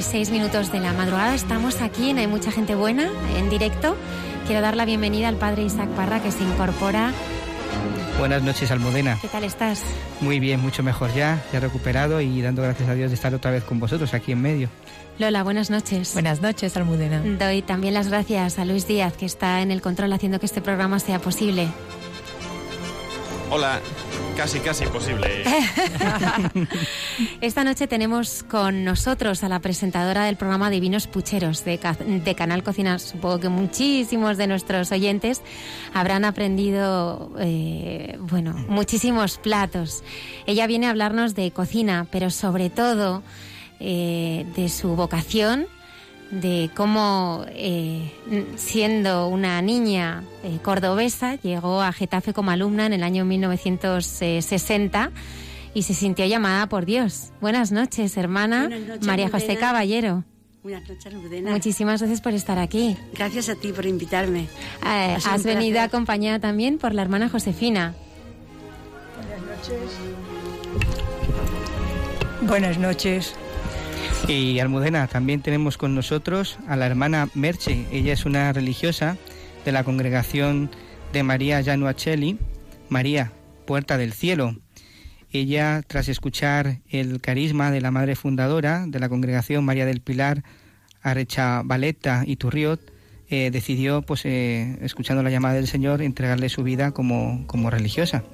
Y 6 minutos de la madrugada. Estamos aquí en Hay Mucha Gente Buena, en directo. Quiero dar la bienvenida al padre Isaac Parra, que se incorpora. Buenas noches, Almudena. ¿Qué tal estás? Muy bien, mucho mejor ya. Ya recuperado y dando gracias a Dios de estar otra vez con vosotros aquí en medio. Lola, buenas noches. Buenas noches, Almudena. Doy también las gracias a Luis Díaz, que está en el control haciendo que este programa sea posible. Hola, casi, casi posible. Esta noche tenemos con nosotros a la presentadora del programa Divinos Pucheros de, de, Canal Cocina. Supongo que muchísimos de nuestros oyentes habrán aprendido, eh, bueno, muchísimos platos. Ella viene a hablarnos de cocina, pero sobre todo eh, de su vocación de cómo, eh, siendo una niña eh, cordobesa, llegó a Getafe como alumna en el año 1960 y se sintió llamada por Dios. Buenas noches, hermana María José Caballero. Buenas noches, Muchísimas gracias por estar aquí. Gracias a ti por invitarme. Eh, has venido acompañada también por la hermana Josefina. Buenas noches. Buenas noches. Y Almudena, también tenemos con nosotros a la hermana Merche. Ella es una religiosa de la congregación de María Januaccelli, María, Puerta del Cielo. Ella, tras escuchar el carisma de la madre fundadora de la congregación María del Pilar, Arecha Valeta y Turriot, eh, decidió, pues, eh, escuchando la llamada del Señor, entregarle su vida como, como religiosa.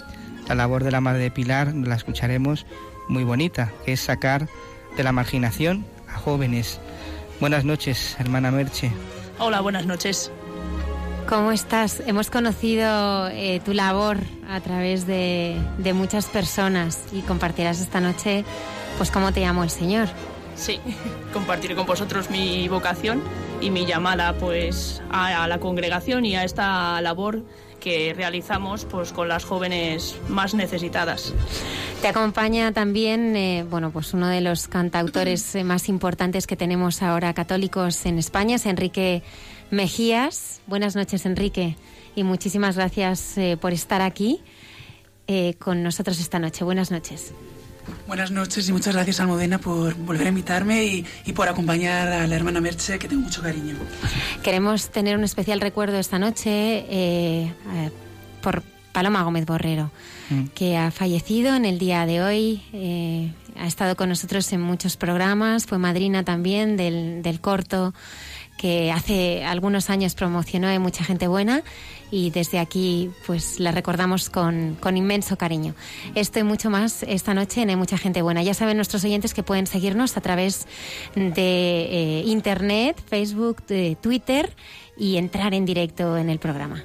La labor de la Madre de Pilar la escucharemos muy bonita, que es sacar de la marginación a jóvenes. Buenas noches, hermana Merche. Hola, buenas noches. ¿Cómo estás? Hemos conocido eh, tu labor a través de, de, muchas personas y compartirás esta noche, pues, cómo te llamó el Señor. Sí, compartiré con vosotros mi vocación y mi llamada, pues, a, a la congregación y a esta labor que realizamos pues con las jóvenes más necesitadas. Te acompaña también, eh, bueno, pues uno de los cantautores eh, más importantes que tenemos ahora católicos en España, es Enrique Mejías. Buenas noches, Enrique, y muchísimas gracias eh, por estar aquí con nosotros esta noche. Buenas noches. Buenas noches y muchas gracias Almudena por volver a invitarme y, y, por acompañar a la hermana Merche, que tengo mucho cariño. Queremos tener un especial recuerdo esta noche eh, eh, por Paloma Gómez Borrero, mm. que ha fallecido en el día de hoy. Eh, ha estado con nosotros en muchos programas, fue madrina también del, del corto que hace algunos años promocionó de mucha gente buena y desde aquí pues la recordamos con, con, inmenso cariño. Esto y mucho más esta noche en Hay Mucha Gente Buena. Ya saben nuestros oyentes que pueden seguirnos a través de eh, Internet, Facebook, de Twitter y entrar en directo en el programa.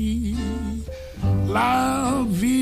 la vie.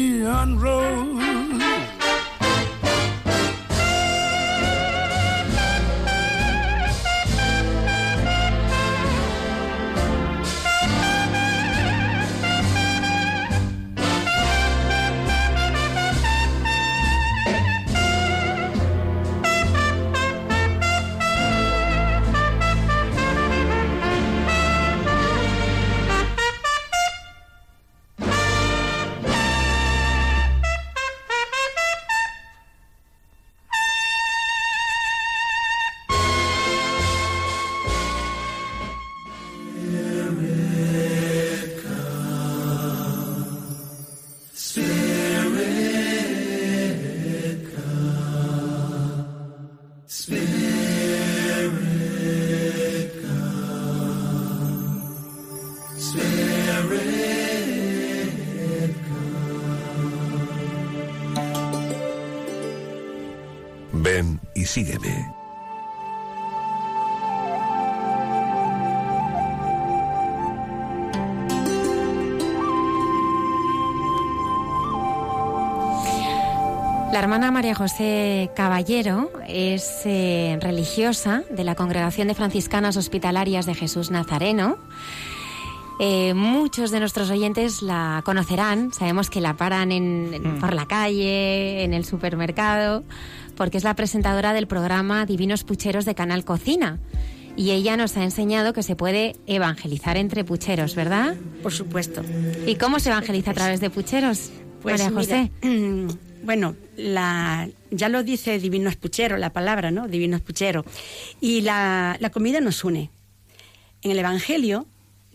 Hermana María José Caballero es eh, religiosa de la Congregación de Franciscanas Hospitalarias de Jesús Nazareno. Eh, muchos de nuestros oyentes la conocerán, sabemos que la paran en- en- por la calle, en el supermercado, porque es la presentadora del programa Divinos Pucheros de Canal Cocina. Y ella nos ha enseñado que se puede evangelizar entre pucheros, ¿verdad? Por supuesto. ¿Y cómo se evangeliza a través de pucheros? Pues María mira, José. bueno, la, ya lo dice Divino Espuchero, la palabra, ¿no? Divino Espuchero. Y la, la comida nos une. En el Evangelio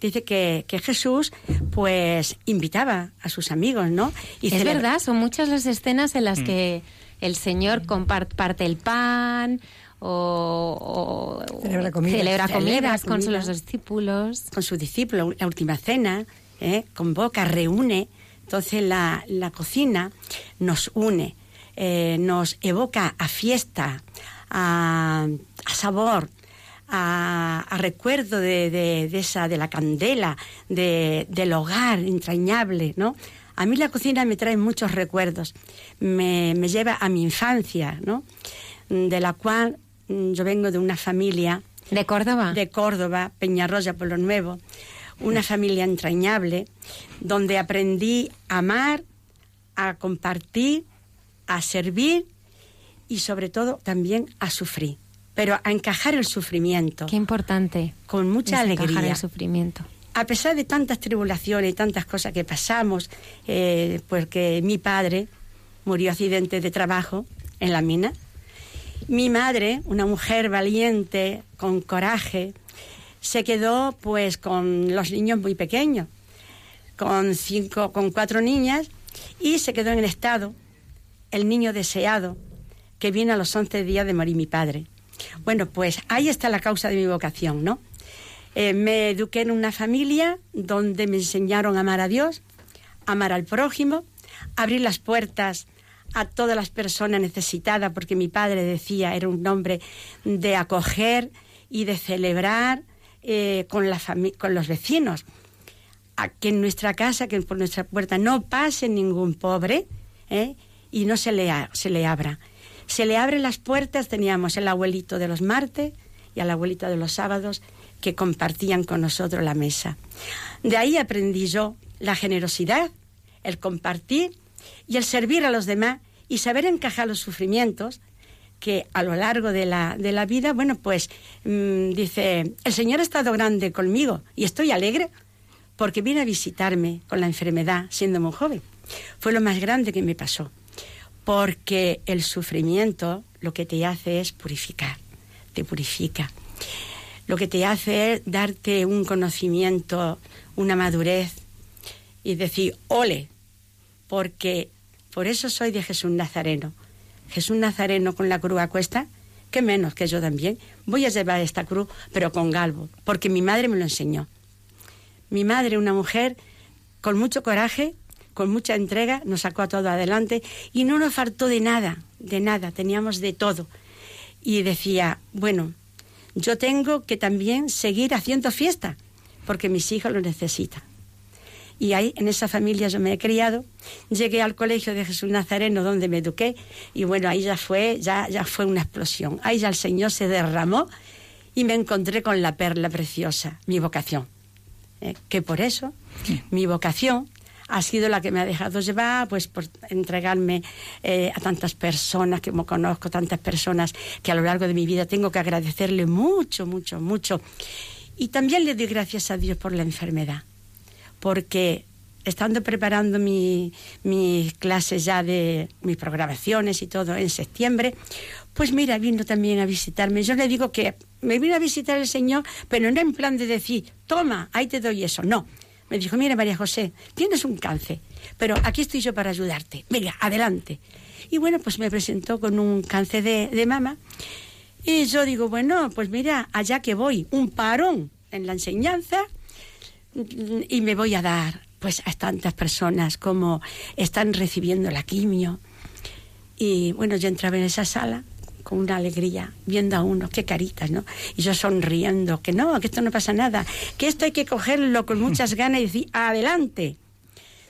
dice que, que Jesús, pues, invitaba a sus amigos, ¿no? Y es celebra- verdad, son muchas las escenas en las que el Señor comparte parte el pan o, o- Celebra comidas. celebra Celebra comidas con comida. los discípulos. con su discípulo, la última cena, ¿eh? convoca, reúne. Entonces la, la cocina nos une, eh, nos evoca a fiesta, a, a sabor, a, a recuerdo de, de- de esa, de la candela, de- del hogar entrañable, ¿no? A mí la cocina me trae muchos recuerdos, me, me lleva a mi infancia, ¿no? De la cual mm, yo vengo de una familia ¿De Córdoba? de Córdoba, Peñarroya, Pueblo Nuevo, una familia entrañable, donde aprendí a amar, a compartir, a servir y sobre todo también a sufrir, pero a encajar el sufrimiento Qué importante. con mucha alegría. el sufrimiento. A pesar de tantas tribulaciones y tantas cosas que pasamos, eh, porque mi padre murió accidente de trabajo en la mina, mi madre, una mujer valiente, con coraje, se quedó pues con los niños muy pequeños, con cinco, con cuatro niñas, y se quedó en el estado el niño deseado que viene a los 11 días de morir mi padre. Bueno, pues ahí está la causa de mi vocación, ¿no? Eh, me eduqué en una familia donde me enseñaron a amar a Dios, amar al prójimo, abrir las puertas a todas las personas necesitadas, porque mi padre decía, era un hombre de acoger y de celebrar eh, con, la con los vecinos. A que en nuestra casa, que por nuestra puerta no pase ningún pobre ¿eh? y no se le, se le abra. Se le abren las puertas, teníamos el abuelito de los martes y al abuelito de los sábados que compartían con nosotros la mesa. De ahí aprendí yo la generosidad, el compartir y el servir a los demás y saber encajar los sufrimientos que a lo largo de la, de la vida, bueno, pues mm, dice, el Señor ha estado grande conmigo y estoy alegre porque viene a visitarme con la enfermedad siendo muy joven. Fue lo más grande que me pasó, porque el sufrimiento lo que te hace es purificar, te purifica. Lo que te hace es darte un conocimiento, una madurez y decir, ole, porque por eso soy de Jesús Nazareno. Jesús Nazareno con la cruz a cuesta, que menos que yo también. Voy a llevar esta cruz, pero con galvo, porque mi madre me lo enseñó. Mi madre, una mujer con mucho coraje, con mucha entrega, nos sacó a todo adelante y no nos faltó de nada, de nada, teníamos de todo. Y decía, bueno, yo tengo que también seguir haciendo fiesta, porque mis hijos lo necesitan. Y ahí, en esa familia, yo me he criado. Llegué al colegio de Jesús Nazareno, donde me eduqué, y bueno, ahí ya fue, ya, ya fue una explosión. Ahí ya el Señor se derramó y me encontré con la perla preciosa, mi vocación. Eh, que por eso, mi vocación ha sido la que me ha dejado llevar, pues por entregarme eh, a tantas personas que como conozco, tantas personas que a lo largo de mi vida tengo que agradecerle mucho, mucho, mucho. Y también le doy gracias a Dios por la enfermedad, porque estando preparando mis clases ya de mis programaciones y todo en septiembre, pues mira, vino también a visitarme. Yo le digo que me vino a visitar el Señor, pero no en plan de decir, toma, ahí te doy eso, no me dijo, mira María José, tienes un cáncer, pero aquí estoy yo para ayudarte. Venga, adelante. Y bueno, pues me presentó con un cáncer de, mama. Y yo digo, bueno, pues mira, allá que voy, un parón en la enseñanza y me voy a dar pues a tantas personas como están recibiendo la quimio. Y bueno, yo entraba en esa sala con una alegría, viendo a uno, qué caritas, ¿no? Y yo sonriendo, que no, que esto no pasa nada, que esto hay que cogerlo con muchas ganas y decir, adelante.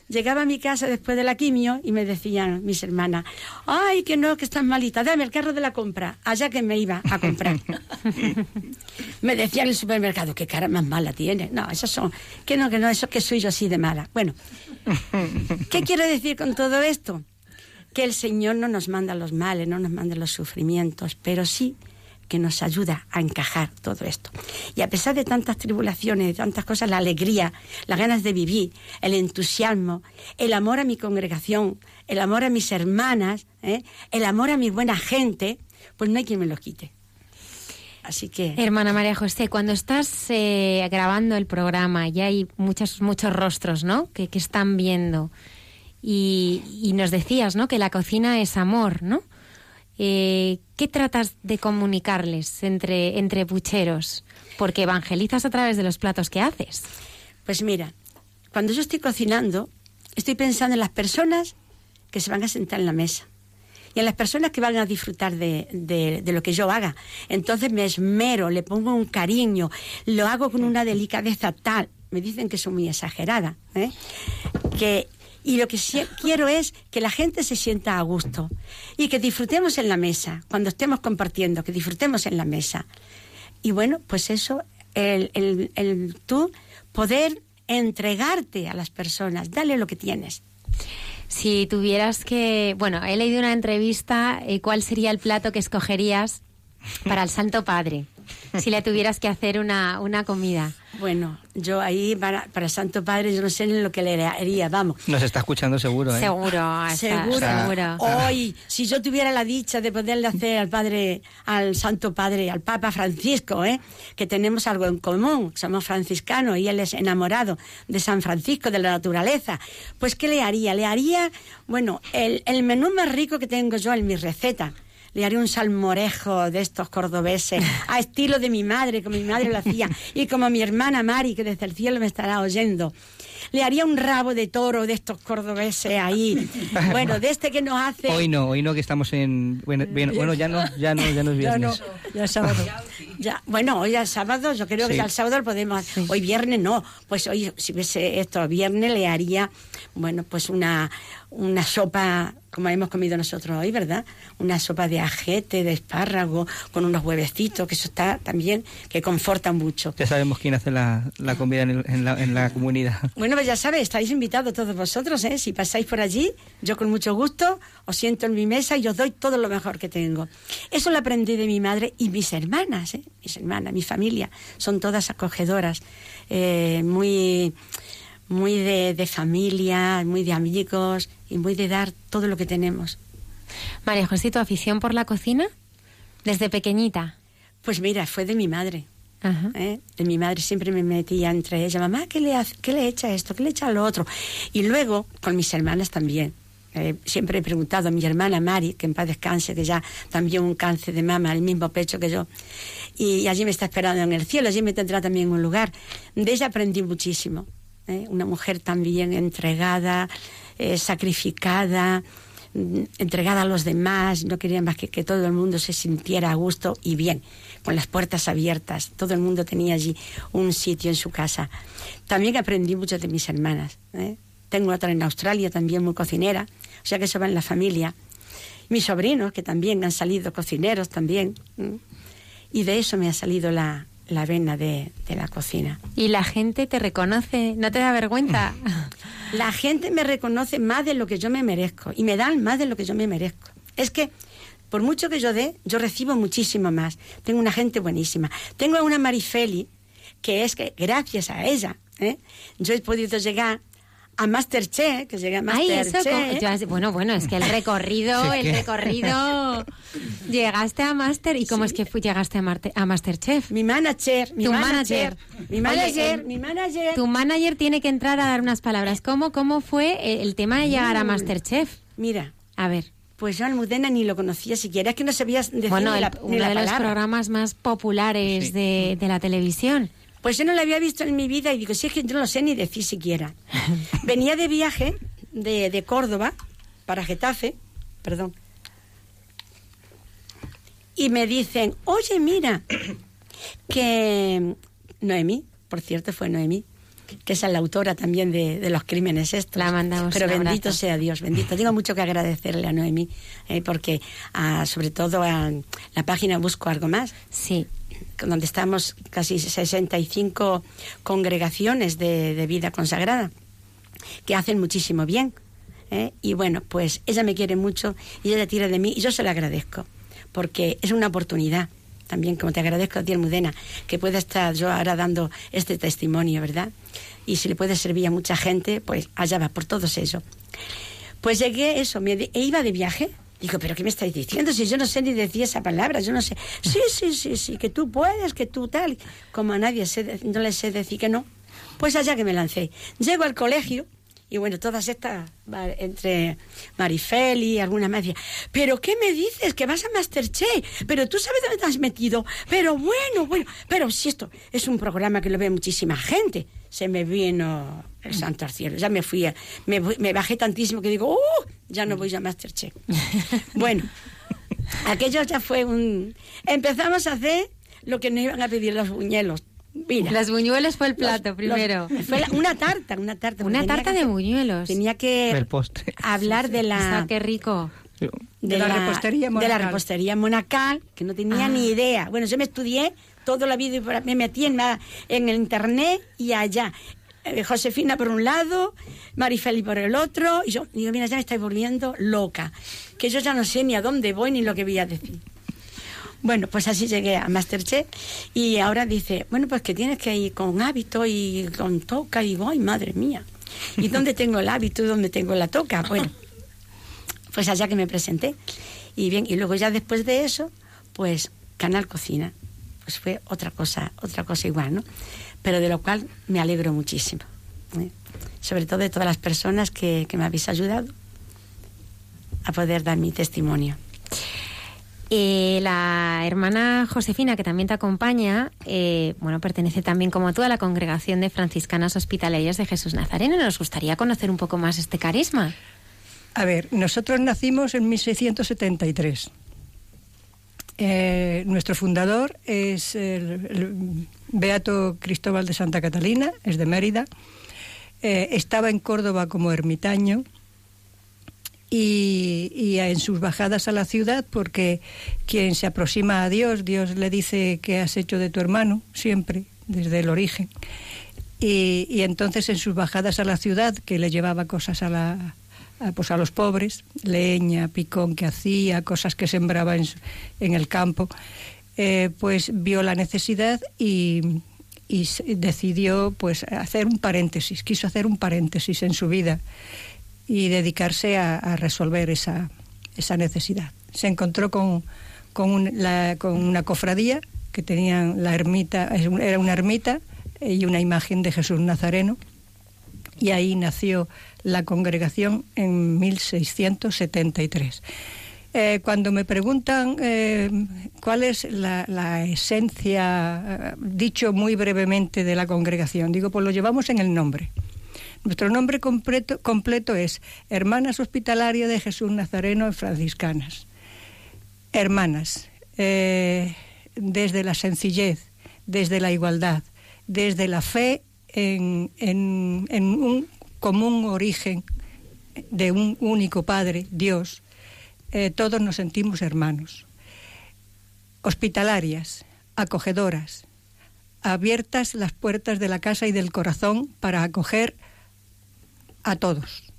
Llegaba a mi casa después de la quimio y me decían mis hermanas, ay, que no, que estás malita, dame el carro de la compra, allá que me iba a comprar. me decían en el supermercado, qué cara más mala tiene. No, esas son, que no, que no, eso que soy yo así de mala. Bueno, ¿qué quiero decir con todo esto? que el Señor no nos manda los males, no nos manda los sufrimientos, pero sí que nos ayuda a encajar todo esto. Y a pesar de tantas tribulaciones, de tantas cosas, la alegría, las ganas de vivir, el entusiasmo, el amor a mi congregación, el amor a mis hermanas, ¿eh? el amor a mi buena gente, pues no hay quien me lo quite. Así que. Hermana María José, cuando estás eh, grabando el programa y hay muchos, muchos rostros, ¿no? Que, que están viendo y, nos decías, ¿no? Que la cocina es amor, ¿no? Eh, ¿Qué tratas de comunicarles entre, entre pucheros? Porque evangelizas a través de los platos que haces. Pues mira, cuando yo estoy cocinando, estoy pensando en las personas que se van a sentar en la mesa y en las personas que van a disfrutar de, de, lo que yo haga. Entonces me esmero, le pongo un cariño, lo hago con una delicadeza tal. Me dicen que soy muy exagerada, ¿eh? que y lo que quiero es que la gente se sienta a gusto y que disfrutemos en la mesa, cuando estemos compartiendo, que disfrutemos en la mesa. Y bueno, pues eso, el, el, tú poder entregarte a las personas, dale lo que tienes. Si tuvieras que, bueno, he leído una entrevista, eh, ¿cuál sería el plato que escogerías para el Santo Padre? si le tuvieras que hacer una, una comida. Bueno, yo ahí para, para Santo Padre yo no sé ni lo que le haría, vamos. Nos está escuchando seguro, ¿eh? Seguro, seguro. Hoy, si yo tuviera la dicha de poderle hacer al Padre, al Santo Padre, al Papa Francisco, ¿eh? que tenemos algo en común, somos franciscanos y él es enamorado de San Francisco, de la naturaleza, pues ¿qué le haría? Le haría, bueno, el, el menú más rico que tengo yo en mi receta le haré un salmorejo de estos cordobeses, a estilo de mi madre, como mi madre lo hacía, y como mi hermana Mari, que desde el cielo me estará oyendo. Le haría un rabo de toro de estos cordobeses ahí. Bueno, de este que nos hace. Hoy no, hoy no, que estamos en. Bueno, bueno ya no, ya no, ya no es viernes. Ya, no, ya sábado. Ya, bueno, hoy es sábado, yo creo que ya el sábado lo podemos. Hoy viernes no, pues hoy si hubiese esto viernes le haría, bueno, pues una una sopa como hemos comido nosotros hoy, ¿verdad? Una sopa de ajete, de espárrago, con unos huevecitos, que eso está también que conforta mucho. Ya sabemos quién hace la, la comida en, el- en la, en la comunidad. Bueno, pues ya sabéis, estáis invitados todos vosotros, ¿eh? Si pasáis por allí, yo con mucho gusto os siento en mi mesa y os doy todo lo mejor que tengo. Eso lo aprendí de mi madre y mis hermanas, ¿eh? Mis hermanas, mi familia, son todas acogedoras, eh, muy, muy de, de familia, muy de amigos y muy de dar todo lo que tenemos. María José, ¿tu afición por la cocina? Desde pequeñita. Pues mira, fue de mi madre. Ajá. ¿eh? De mi madre siempre me metía entre ella, mamá, ¿qué le, hace, ¿qué le echa esto? ¿Qué le echa lo otro? Y luego con mis hermanas también. Eh, siempre he preguntado a mi hermana Mari, que en paz descanse, que ya también un cáncer de mama, el mismo pecho que yo, y allí me está esperando en el cielo, allí me tendrá también un lugar. De ella aprendí muchísimo. ¿Eh? Una mujer también entregada, eh, sacrificada, mm, entregada a los demás, no quería más que que todo el mundo se sintiera a gusto y bien, con las puertas abiertas. Todo el mundo tenía allí un sitio en su casa. También aprendí mucho de mis hermanas. ¿eh? Tengo otra en Australia también muy cocinera, o sea que eso va en la familia. Mis sobrinos, que también han salido cocineros también. Y de eso me ha salido la, la vena de, de la cocina. Y la gente te reconoce, ¿no te da vergüenza? La gente me reconoce más de lo que yo me merezco y me dan más de lo que yo me merezco. Es que por mucho que yo dé, yo recibo muchísimo más. Tengo una gente buenísima. Tengo a una Marifeli que es que gracias a ella ¿eh? yo he podido llegar a Masterchef, que llegué a Ay, eso, Masterchef. bueno, bueno, es que el recorrido, Sí, el recorrido. llegaste a Master y cómo es que fui, llegaste a, Marte- a Masterchef. Mi manager, mi tu manager, mi manager, Oye, mi manager. Tu manager tiene que entrar a dar unas palabras. ¿Cómo, cómo fue el, tema de llegar a. Masterchef? Mira. A ver. Pues yo Almudena ni lo conocía siquiera, es que no sabías decir Bueno, ni el- la, ni uno la de los programas más populares de, de la televisión. Pues yo no lo había visto en mi vida y digo, si es que yo no lo sé ni decir siquiera. Venía de viaje de, de Córdoba para Getafe, perdón, y me dicen, oye, mira, que Noemí, por cierto, fue Noemí, que es la autora también de, de los crímenes estos. La mandamos Pero bendito abrazo. sea Dios, bendito. Tengo mucho que agradecerle a Noemí, eh, porque ah, sobre todo a la página Busco Algo Más. Sí. Donde estamos casi 65 congregaciones de, vida consagrada, que hacen muchísimo bien. ¿eh? Y bueno, pues ella me quiere mucho y ella tira de mí y yo se lo agradezco, porque es una oportunidad. También, como te agradezco a ti, Almudena, que pueda estar yo ahora dando este testimonio, ¿verdad? Y si le puede servir a mucha gente, pues allá va, por todos ellos. Pues llegué, eso, me e iba de viaje. Digo, ¿pero qué me estáis diciendo? Si yo no sé ni decir esa palabra, yo no sé. Sí, sí, sí, sí, que tú puedes, que tú tal. Como a nadie sé no le sé decir que no, pues allá que me lancé. Llego al colegio y bueno, todas estas, entre Marifel y alguna más ¿pero qué me dices? Que vas a Masterchef, pero tú sabes dónde te has metido. Pero bueno, bueno, pero si esto es un programa que lo ve muchísima gente. Se me vino el santo al cielo. Ya me fui, a- me, me bajé tantísimo que digo, ¡uh! Ya no voy a Masterchef. bueno, aquello ya fue un... Empezamos a hacer lo que nos iban a pedir los buñuelos. Mira. Los buñuelos fue el plato Los- primero. los- fue la- una tarta, una tarta. Una tarta que de buñuelos. Tenía que El postre. hablar de la... Está, qué rico. de, la repostería de la monacal. repostería monacal, que no tenía ni idea. Bueno, yo me estudié toda la vida y me metí en, la- en el internet y allá. Eh, Josefina por un lado, Marifeli por el otro, y yo digo, mira, ya me estáis volviendo loca, que yo ya no sé ni a dónde voy ni lo que voy a decir. Bueno, pues así llegué a Masterchef y ahora dice, bueno, pues que tienes que ir con hábito y con toca. Y digo, ay, madre mía, ¿y dónde tengo el hábito y dónde tengo la toca? Bueno, pues allá que me presenté. Y bien, y luego ya después de eso, pues Canal Cocina. Pues fue otra cosa, otra cosa igual, ¿no? Pero de lo cual me alegro muchísimo. ¿eh? Sobre todo de todas las personas que, que me habéis ayudado a poder dar mi testimonio. Eh, la hermana Josefina, que también te acompaña, eh, bueno, pertenece también como tú a la congregación de franciscanas hospitalarias de Jesús Nazareno. Nos gustaría conocer un poco más este carisma. A ver, nosotros nacimos en 1673. Eh, nuestro fundador es el, Beato Cristóbal de Santa Catalina, es de Mérida. Eh, estaba en Córdoba como ermitaño y, en sus bajadas a la ciudad, porque quien se aproxima a Dios, Dios le dice que has hecho de tu hermano, siempre, desde el origen. Y, y entonces en sus bajadas a la ciudad, que le llevaba cosas a la, pues a los pobres, leña, picón que hacía, cosas que sembraba en, en el campo, eh, pues vio la necesidad y, decidió pues hacer un paréntesis, quiso hacer un paréntesis en su vida y dedicarse a, resolver esa, esa, necesidad. Se encontró con, con una cofradía que tenían la ermita, era una ermita y una imagen de Jesús Nazareno y ahí nació la congregación en 1673. Eh, cuando me preguntan eh, cuál es la, esencia, eh, dicho muy brevemente, de la congregación, digo, pues lo llevamos en el nombre. Nuestro nombre completo, es Hermanas Hospitalarias de Jesús Nazareno en Franciscanas. Hermanas, desde la sencillez, desde la igualdad, desde la fe en, en, en un común origen de un único Padre, Dios, eh, todos nos sentimos hermanos. Hospitalarias, acogedoras, abiertas las puertas de la casa y del corazón para acoger a todos.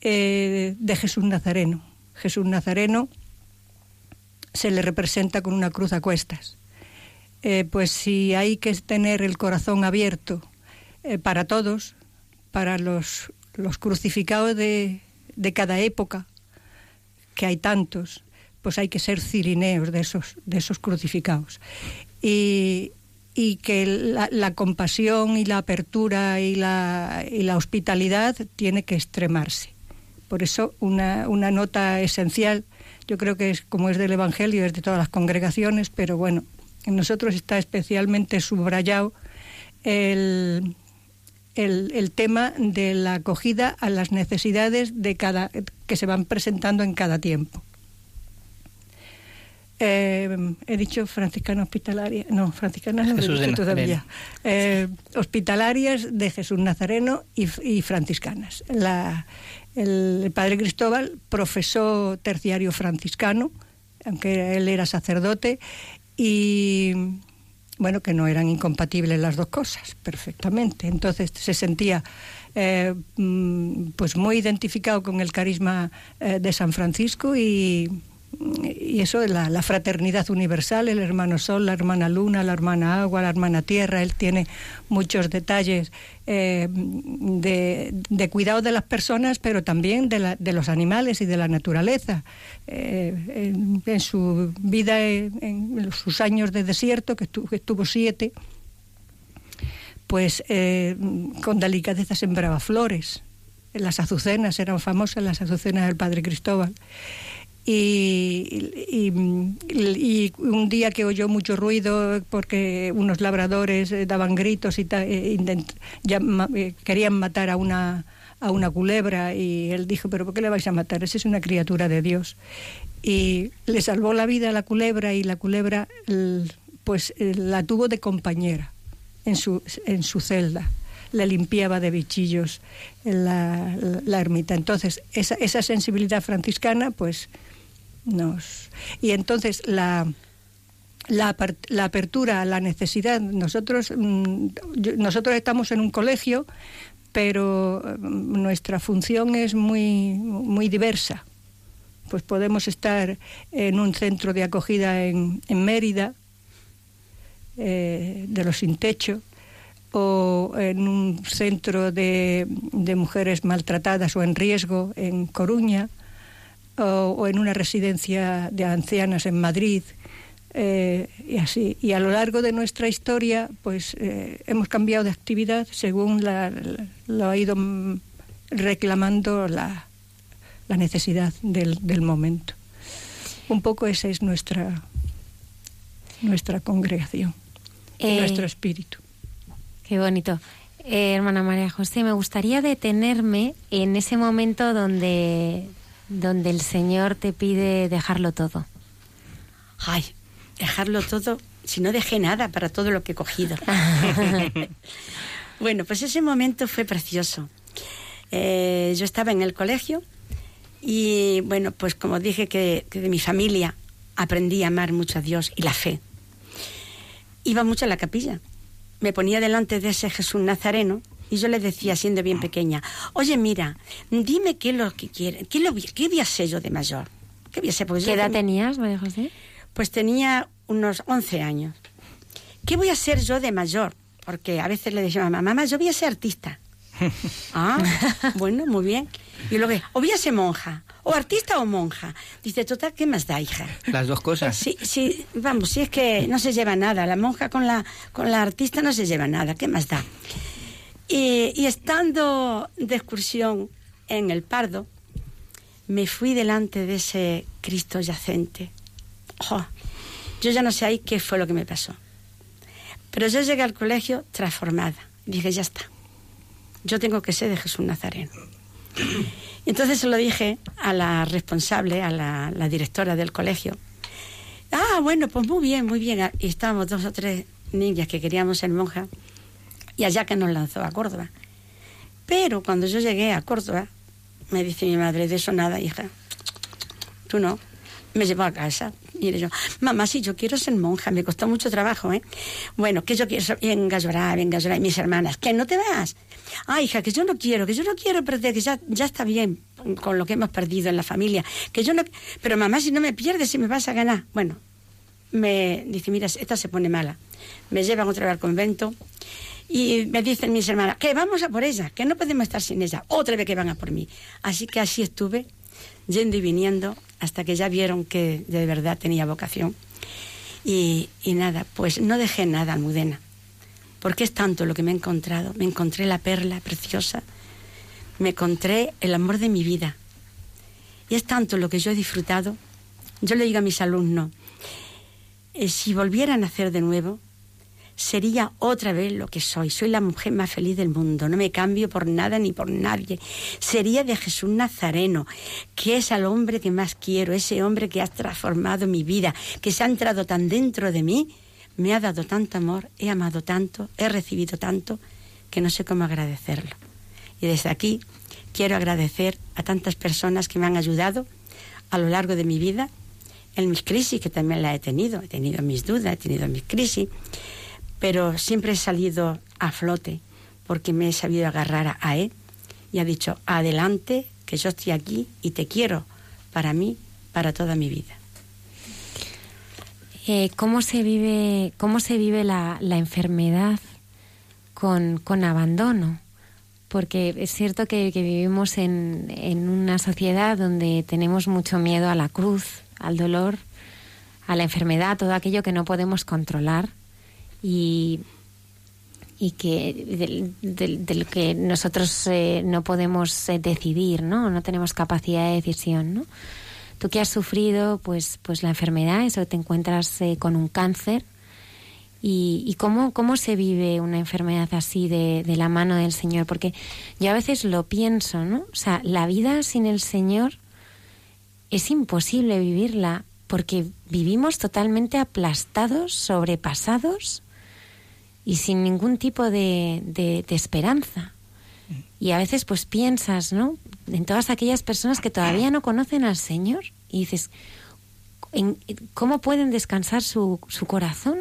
Eh, de Jesús Nazareno. Jesús Nazareno se le representa con una cruz a cuestas. Eh, pues si hay que tener el corazón abierto eh, para todos, para los, los crucificados de, de, cada época, que hay tantos, pues hay que ser cirineos de esos, de esos crucificados. Y, y que la, la, compasión y la apertura y la, y la hospitalidad tiene que extremarse. Por eso una, una nota esencial, yo creo que es como es del Evangelio, es de todas las congregaciones, pero bueno, en nosotros está especialmente subrayado el, el, el, tema de la acogida a las necesidades de cada, que se van presentando en cada tiempo. Eh, he dicho franciscana hospitalaria, no, franciscanas no Jesús he dicho todavía. Eh, hospitalarias de Jesús Nazareno y, y franciscanas. La, el, el, padre Cristóbal, profesor terciario franciscano, aunque él era sacerdote, y bueno, que no eran incompatibles las dos cosas, perfectamente. Entonces se sentía eh, pues muy identificado con el carisma eh, de San Francisco y, y eso de la, la, fraternidad universal, el hermano sol, la hermana luna, la hermana agua, la hermana tierra, él tiene muchos detalles eh, de, cuidado de las personas, pero también de, la, de los animales y de la naturaleza. Eh, en, en, su vida, en, en, sus años de desierto, que estuvo, que estuvo siete, pues eh, con delicadeza sembraba flores. Las azucenas eran famosas, las azucenas del padre Cristóbal. Y, y, y, un día que oyó mucho ruido porque unos labradores daban gritos y ta, eh, eh, querían matar a una, a una culebra y él dijo, pero ¿por qué le vais a matar? Esa es una criatura de Dios. Y le salvó la vida a la culebra y la culebra pues eh, la tuvo de compañera en su, en su celda le limpiaba de bichillos la, la, la ermita. Entonces, esa, esa sensibilidad franciscana, pues nos y entonces la la, la apertura, la necesidad, nosotros mm, nosotros estamos en un colegio, pero mm, nuestra función es muy muy diversa. Pues podemos estar en un centro de acogida en, en Mérida, eh, de los sin techo, o en un centro de, de mujeres maltratadas o en riesgo en Coruña, o, o en una residencia de ancianas en Madrid, eh, y así. Y a lo largo de nuestra historia, pues eh, hemos cambiado de actividad según la, la, lo ha ido reclamando la, la necesidad del, del, momento. Un poco esa es nuestra, nuestra congregación, eh, nuestro espíritu. Qué bonito. Hermana María José, me gustaría detenerme en ese momento donde donde el Señor te pide dejarlo todo. ay, dejarlo todo, si no dejé nada para todo lo que he cogido. bueno, pues ese momento fue precioso. Eh, yo estaba en el colegio y bueno, pues como dije que, que de mi familia aprendí a amar mucho a Dios y la fe. Iba mucho a la capilla. Me ponía delante de ese Jesús Nazareno y yo le decía, siendo bien pequeña, oye, mira, dime qué es lo que quiere, qué, lo, qué voy a ser yo de mayor. ¿Qué, voy a ser? ¿Qué edad tenías, María José? Pues tenía unos 11 años. ¿Qué voy a ser yo de mayor? Porque a veces le decía a mamá, mamá, yo voy a ser artista. ah, bueno, muy bien. Y luego, o voy a ser monja, o artista o monja. Dice, total, ¿qué más da, hija? Las dos cosas. Sí, sí, vamos, si es que no se lleva nada. La monja con la, con la artista no se lleva nada. ¿Qué más da? Y, estando de excursión en el Pardo, me fui delante de ese Cristo yacente. Oh, yo ya no sé ahí qué fue lo que me pasó. Pero yo llegué al colegio transformada. Dije, ya está. Yo tengo que ser de Jesús Nazareno. Entonces se lo dije a la responsable, a la, la, directora del colegio. Ah, bueno, pues muy bien, muy bien. Y estábamos dos o tres niñas que queríamos ser monjas y allá que nos lanzó a Córdoba. Pero cuando yo llegué a Córdoba, me dice mi madre, de eso nada, hija. Tú no. Me llevó a casa. Y yo, mamá, si yo quiero ser monja, me costó mucho trabajo, ¿eh? Bueno, que yo quiero venga a llorar, venga a llorar. Y mis hermanas, que no te vas. Ah, hija, que yo no quiero, que yo no quiero perder, que ya, ya está bien con lo que hemos perdido en la familia. Que yo no, pero mamá, si no me pierdes, si me vas a ganar. Bueno, me dice, mira, esta se pone mala. Me llevan otra vez al convento y me dicen mis hermanas, que vamos a por ella, que no podemos estar sin ella. Otra vez que van a por mí. Así que así estuve, yendo y viniendo, hasta que ya vieron que de verdad tenía vocación. Y, nada, pues no dejé nada, Almudena porque es tanto lo que me he encontrado. Me encontré la perla preciosa, me encontré el amor de mi vida. Y es tanto lo que yo he disfrutado. Yo le digo a mis alumnos, eh, si volviera a nacer de nuevo, sería otra vez lo que soy. Soy la mujer más feliz del mundo. No me cambio por nada ni por nadie. Sería de Jesús Nazareno, que es al hombre que más quiero, ese hombre que ha transformado mi vida, que se ha entrado tan dentro de mí me ha dado tanto amor, he amado tanto, he recibido tanto, que no sé cómo agradecerlo. Y desde aquí quiero agradecer a tantas personas que me han ayudado a lo largo de mi vida, en mis crisis, que también la he tenido, he tenido mis dudas, he tenido mis crisis, pero siempre he salido a flote porque me he sabido agarrar a él y ha dicho, adelante, que yo estoy aquí y te quiero para mí, para toda mi vida. Eh, ¿cómo se vive, cómo se vive la, la enfermedad con, con, abandono? Porque es cierto que, que vivimos en, en, una sociedad donde tenemos mucho miedo a la cruz, al dolor, a la enfermedad, todo aquello que no podemos controlar y, y que del, del, que nosotros eh, no podemos eh, decidir, ¿no? No tenemos capacidad de decisión, ¿no? tú que has sufrido pues, pues la enfermedad, eso te encuentras eh, con un cáncer. ¿Y, y cómo, cómo, se vive una enfermedad así de, de, la mano del Señor? Porque yo a veces lo pienso, ¿no? O sea, la vida sin el Señor es imposible vivirla porque vivimos totalmente aplastados, sobrepasados y sin ningún tipo de, de, de esperanza. Y a veces pues piensas, ¿no? En todas aquellas personas que todavía no conocen al Señor y dices, ¿en, ¿cómo pueden descansar su, su corazón?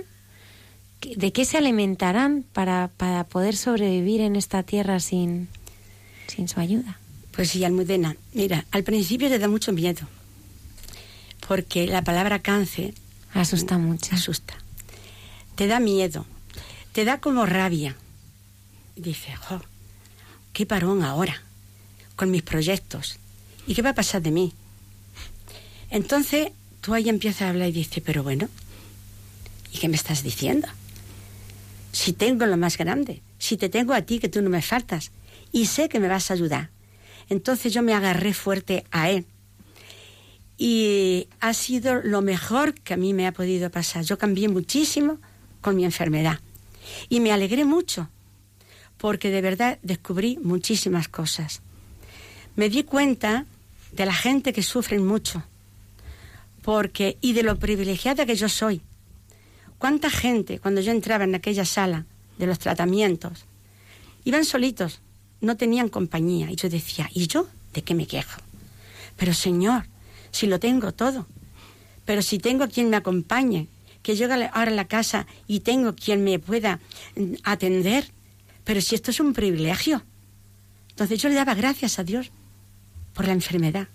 ¿De qué se alimentarán para, para poder sobrevivir en esta tierra sin, sin su ayuda? Pues sí, Almudena, mira, al principio te da mucho miedo, porque la palabra cáncer... Asusta mucho. Asusta. Te da miedo, te da como rabia. Dice, jo, ¿qué parón ahora? Con mis proyectos. ¿Y qué va a pasar de mí? Entonces tú ahí empiezas a hablar y dices, pero bueno, ¿y qué me estás diciendo? Si tengo lo más grande, si te tengo a ti que tú no me faltas y sé que me vas a ayudar. Entonces yo me agarré fuerte a él. Y ha sido lo mejor que a mí me ha podido pasar. Yo cambié muchísimo con mi enfermedad. Y me alegré mucho porque de verdad descubrí muchísimas cosas. Me di cuenta de la gente que sufren mucho, porque y de lo privilegiada que yo soy. ¿Cuánta gente cuando yo entraba en aquella sala de los tratamientos iban solitos, no tenían compañía y yo decía, ¿y yo de qué me quejo? Pero Señor, si lo tengo todo, pero si tengo quien me acompañe, que llegue ahora a la casa y tengo quien me pueda mm, atender, pero si esto es un privilegio. Entonces yo le daba gracias a Dios por la enfermedad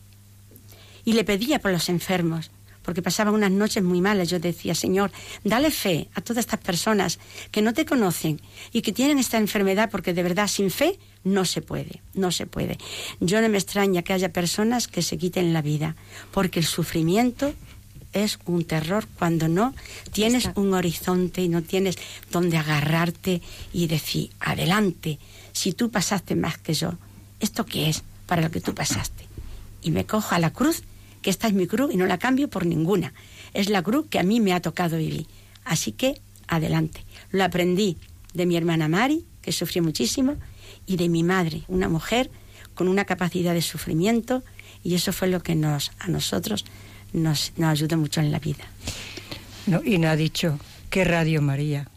y le pedía por los enfermos, porque pasaban unas noches muy malas. Yo decía, Señor, dale fe a todas estas personas que no te conocen y que tienen esta enfermedad, porque de verdad sin fe no se puede, no se puede. Yo no me extraña que haya personas que se quiten la vida, porque el sufrimiento es un terror cuando no tienes un horizonte y no tienes donde agarrarte y decir, adelante, si tú pasaste más que yo, ¿esto qué es para lo que tú pasaste? Y me cojo a la cruz, que esta es mi cruz y no la cambio por ninguna. Es la cruz que a mí me ha tocado vivir. Así que, adelante. Lo aprendí de mi hermana Mari, que sufrió muchísimo, y de mi madre, una mujer con una capacidad de sufrimiento, y eso fue lo que nos, a nosotros nos, nos ayudó mucho en la vida. No, y no ha dicho que Radio María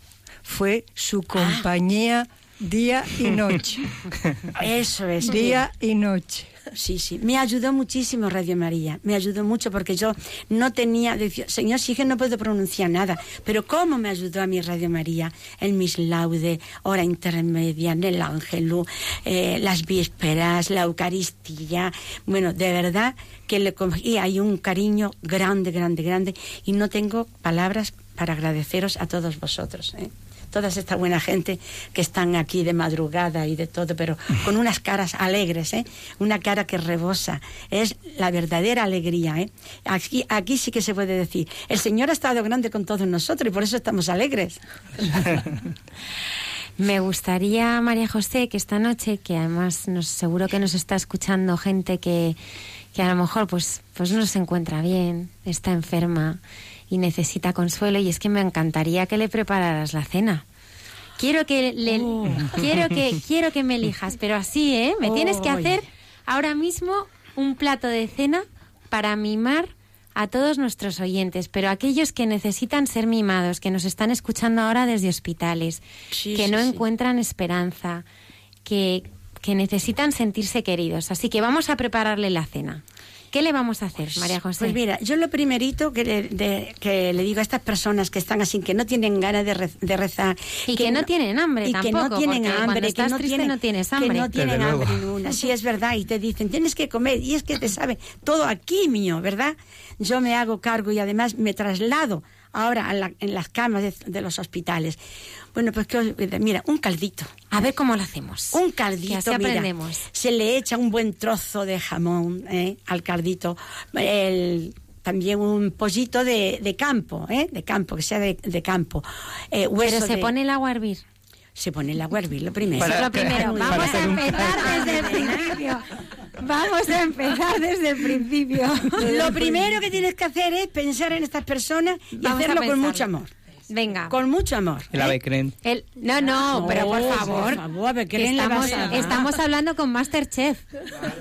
fue su compañía día y noche. Eso es. Día y noche. Sí, sí. Me ayudó muchísimo Radio María. Me ayudó mucho porque yo no tenía. Decía, Señor, sí que no puedo pronunciar nada. Pero ¿cómo me ayudó a mi Radio María? El Mis Laude, Hora Intermedia, el Ángelo, eh, las vísperas, la Eucaristía. Bueno, de verdad que le cogí hay un cariño grande, grande, grande. Y no tengo palabras para agradeceros a todos vosotros. ¿eh? Toda esta buena gente que están aquí de madrugada y de todo, pero con unas caras alegres, ¿eh? una cara que rebosa. Es la verdadera alegría. ¿eh? Aquí, aquí sí que se puede decir, el Señor ha estado grande con todos nosotros y por eso estamos alegres. Me gustaría, María José, que esta noche, que además nos, seguro que nos está escuchando gente que, que a lo mejor pues, pues no se encuentra bien, está enferma, y necesita consuelo y es que me encantaría que le prepararas la cena. Quiero que le, Oh. quiero que quiero que me elijas, pero así, ¿eh? Me tienes que hacer ahora mismo un plato de cena para mimar a todos nuestros oyentes, pero aquellos que necesitan ser mimados, que nos están escuchando ahora desde hospitales, Sí, que sí, no sí. encuentran esperanza, que, que necesitan sentirse queridos. Así que vamos a prepararle la cena. ¿Qué le vamos a hacer, María José? Pues mira, yo lo primerito que le, de- que le digo a estas personas que están así, que no tienen ganas de, re- de rezar. Y que no tienen hambre y que no tampoco, tienen hambre, cuando que estás no triste tienen, no tienes Que hambre. no tienen hambre ninguna. Sí, es verdad. Y te dicen, tienes que comer. Y es que te sabe todo aquí, mío, ¿verdad? Yo me hago cargo y además me traslado ahora a la- en las camas de, de los hospitales. Bueno, pues que os- mira, un caldito. A ver cómo lo hacemos. Un caldito, así mira, aprendemos. se le echa un buen trozo de jamón ¿eh? al caldito, el- también un pollito de, de campo, ¿eh? de campo, que sea de, de campo. Eh, hueso Pero se de- pone el agua a hervir. se pone el agua a hervir, lo primero. Lo primero. Vamos a un empezar desde el principio. Vamos a empezar desde el principio. Lo primero que tienes que hacer es pensar en estas personas y Vamos hacerlo con mucho amor. Venga. Con mucho amor. El ave creen. El- no, no, No, pero por por favor. favor, ver, ¿qué que estamos, estamos hablando con Masterchef.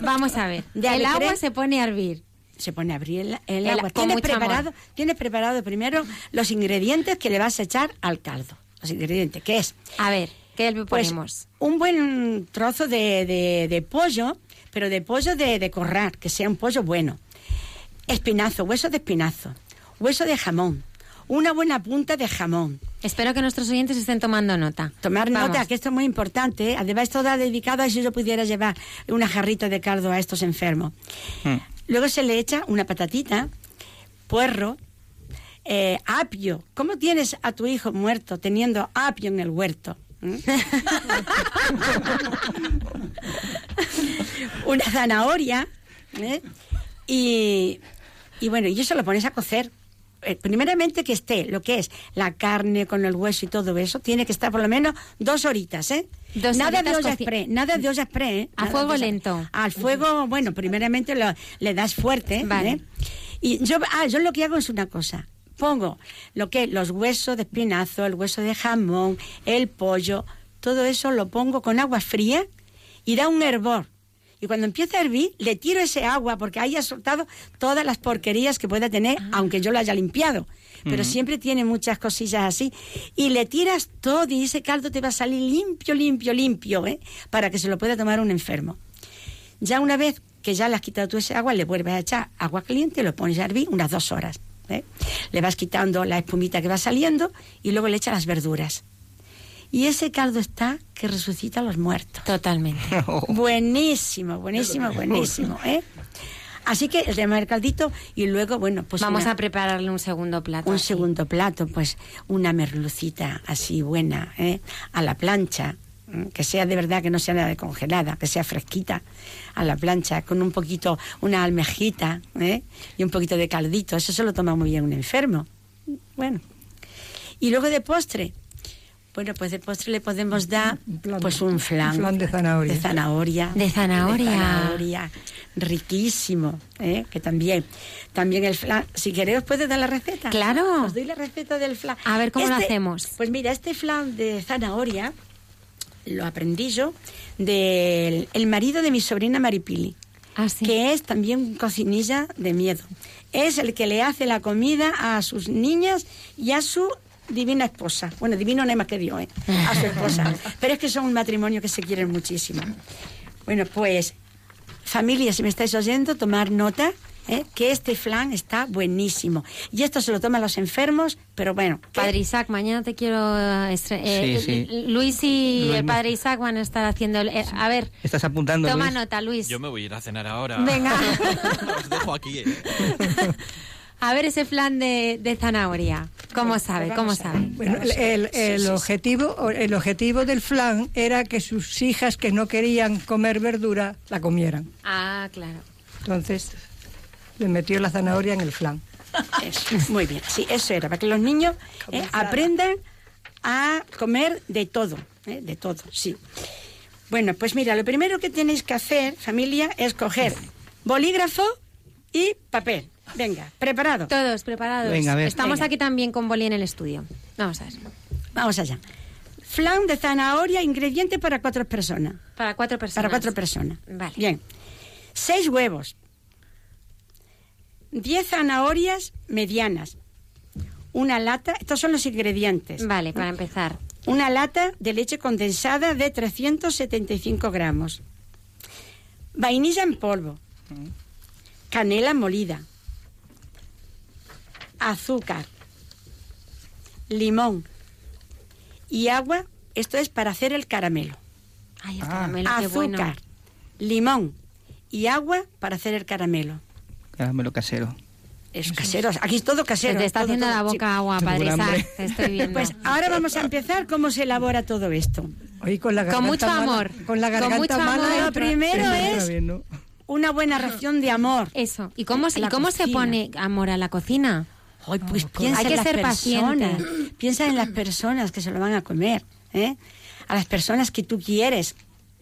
Vamos a ver. De el agua se pone a hervir. Se pone a abrir el, el El- agua. ¿Tienes amor. preparado, tienes preparado primero los ingredientes que le vas a echar al caldo. Los ingredientes, ¿qué es? A ver, ¿qué le Pues ponemos? un buen trozo de, de- de pollo, pero de pollo de, de corral, que sea un pollo bueno. Espinazo, hueso de espinazo, hueso de jamón, una buena punta de jamón. Espero que nuestros oyentes estén tomando nota. Tomar Vamos. nota, que esto es muy importante. ¿eh? Además, esto da dedicado a si yo pudiera llevar una jarrita de caldo a estos enfermos. Mm. Luego se le echa una patatita, puerro, eh, apio. ¿Cómo tienes a tu hijo muerto teniendo apio en el huerto? ¿Mm? una zanahoria ¿eh? y, y bueno, y eso lo pones a cocer. Eh, primeramente que esté lo que es la carne con el hueso y todo eso, tiene que estar por lo menos dos horitas, ¿eh? Dos nada de olla express, nada de olla express, ¿eh? A Nada fuego lento. Al fuego, bueno, primeramente lo- le das fuerte, ¿eh? Vale. Y yo, ah, yo lo que hago es una cosa. Pongo lo que los huesos de espinazo, el hueso de jamón, el pollo, todo eso lo pongo con agua fría y da un hervor. Y cuando empieza a hervir, le tiro ese agua porque haya soltado todas las porquerías que pueda tener, Ah. aunque yo lo haya limpiado. Pero siempre tiene muchas cosillas así. Y le tiras todo y ese caldo te va a salir limpio, limpio, limpio, ¿eh? Para que se lo pueda tomar un enfermo. Ya una vez que ya le has quitado tú ese agua, le vuelves a echar agua caliente, lo pones a hervir unas dos horas. ¿eh? Le vas quitando la espumita que va saliendo y luego le echas las verduras. Y ese caldo está que resucita a los muertos. Totalmente. Buenísimo, buenísimo, buenísimo. ¿eh? Así que el tema del caldito y luego, bueno, pues Vamos una- a prepararle un segundo plato. un así. segundo plato, pues una merlucita así buena, ¿eh? a la plancha, que sea de verdad, que no sea nada de congelada, que sea fresquita, a la plancha, con un poquito, una almejita ¿eh? y un poquito de caldito. Eso se lo toma muy bien un enfermo. Bueno. Y luego de postre, bueno, pues de postre le podemos dar pues un flan. Un flan de zanahoria. De zanahoria. De zanahoria. De zanahoria. Riquísimo, ¿eh? que también. También el flan. Si queréis, os puedo dar la receta. Claro. Os doy la receta del flan. A ver, ¿cómo lo Este- hacemos? Pues mira, este flan de zanahoria lo aprendí yo del el marido de mi sobrina Maripili Ah, sí. que es también cocinilla de miedo. Es el que le hace la comida a sus niñas y a su divina esposa. Bueno, divino no hay más que Dios, ¿eh? A su esposa. Pero es que son un matrimonio que se quieren muchísimo. Bueno, pues, familia, si me estáis oyendo, tomar nota. ¿eh? que este flan está buenísimo. Y esto se lo toman los enfermos, pero bueno. Padre Isaac, mañana te quiero... eh, estre- eh, Sí, sí. Luis y Luis el Padre Isaac van a estar haciendo... el- eh, a ver, ¿Estás apuntando, toma Luis? nota, Luis. Yo me voy a ir a cenar ahora. Venga. Os dejo aquí, ¿eh? A ver ese flan de, de zanahoria. ¿Cómo sabe? pues ¿Cómo sabe? Bueno, el, el- el objetivo, el objetivo del flan era que sus hijas que no querían comer verdura la comieran. Ah, claro. Entonces le metió la zanahoria en el flan. Eso, muy bien, sí, eso era, para que los niños eh, aprendan a comer de todo, eh, de todo, sí. Bueno, pues mira, lo primero que tenéis que hacer, familia, es coger bolígrafo y papel. Venga, preparado. Todos preparados. Venga, a ver. Estamos Venga. aquí también con Boli en el estudio. Vamos a ver. Vamos allá. Flan de zanahoria, ingrediente para cuatro personas. Para cuatro personas. Para cuatro personas. Vale. Bien. Seis huevos. Diez zanahorias medianas. Una lata, estos son los ingredientes. Vale, para empezar. Una lata de leche condensada de 375 gramos. Vainilla en polvo. Canela molida. Azúcar. Limón. Y agua. Esto es para hacer el caramelo. Ay, el Ah. caramelo, qué Azúcar. bueno. Limón. Y agua para hacer el caramelo. Caramelo casero. Es casero. Aquí es todo Se casero. te está todo, haciendo todo. la boca agua, Padre. Te estoy viendo. Pues ahora vamos a empezar cómo se elabora todo esto. Hoy con la Con mucho mala- amor. Con la Con garganta mucho mala. amor. Lo primero es-. Una buena ración de amor. Eso. ¿Y cómo, se, y cómo se pone amor a la cocina? Ay, pues piensa Hay en que las ser personas. paciente. Piensa en las personas que se lo van a comer, ¿eh? A las personas que tú quieres,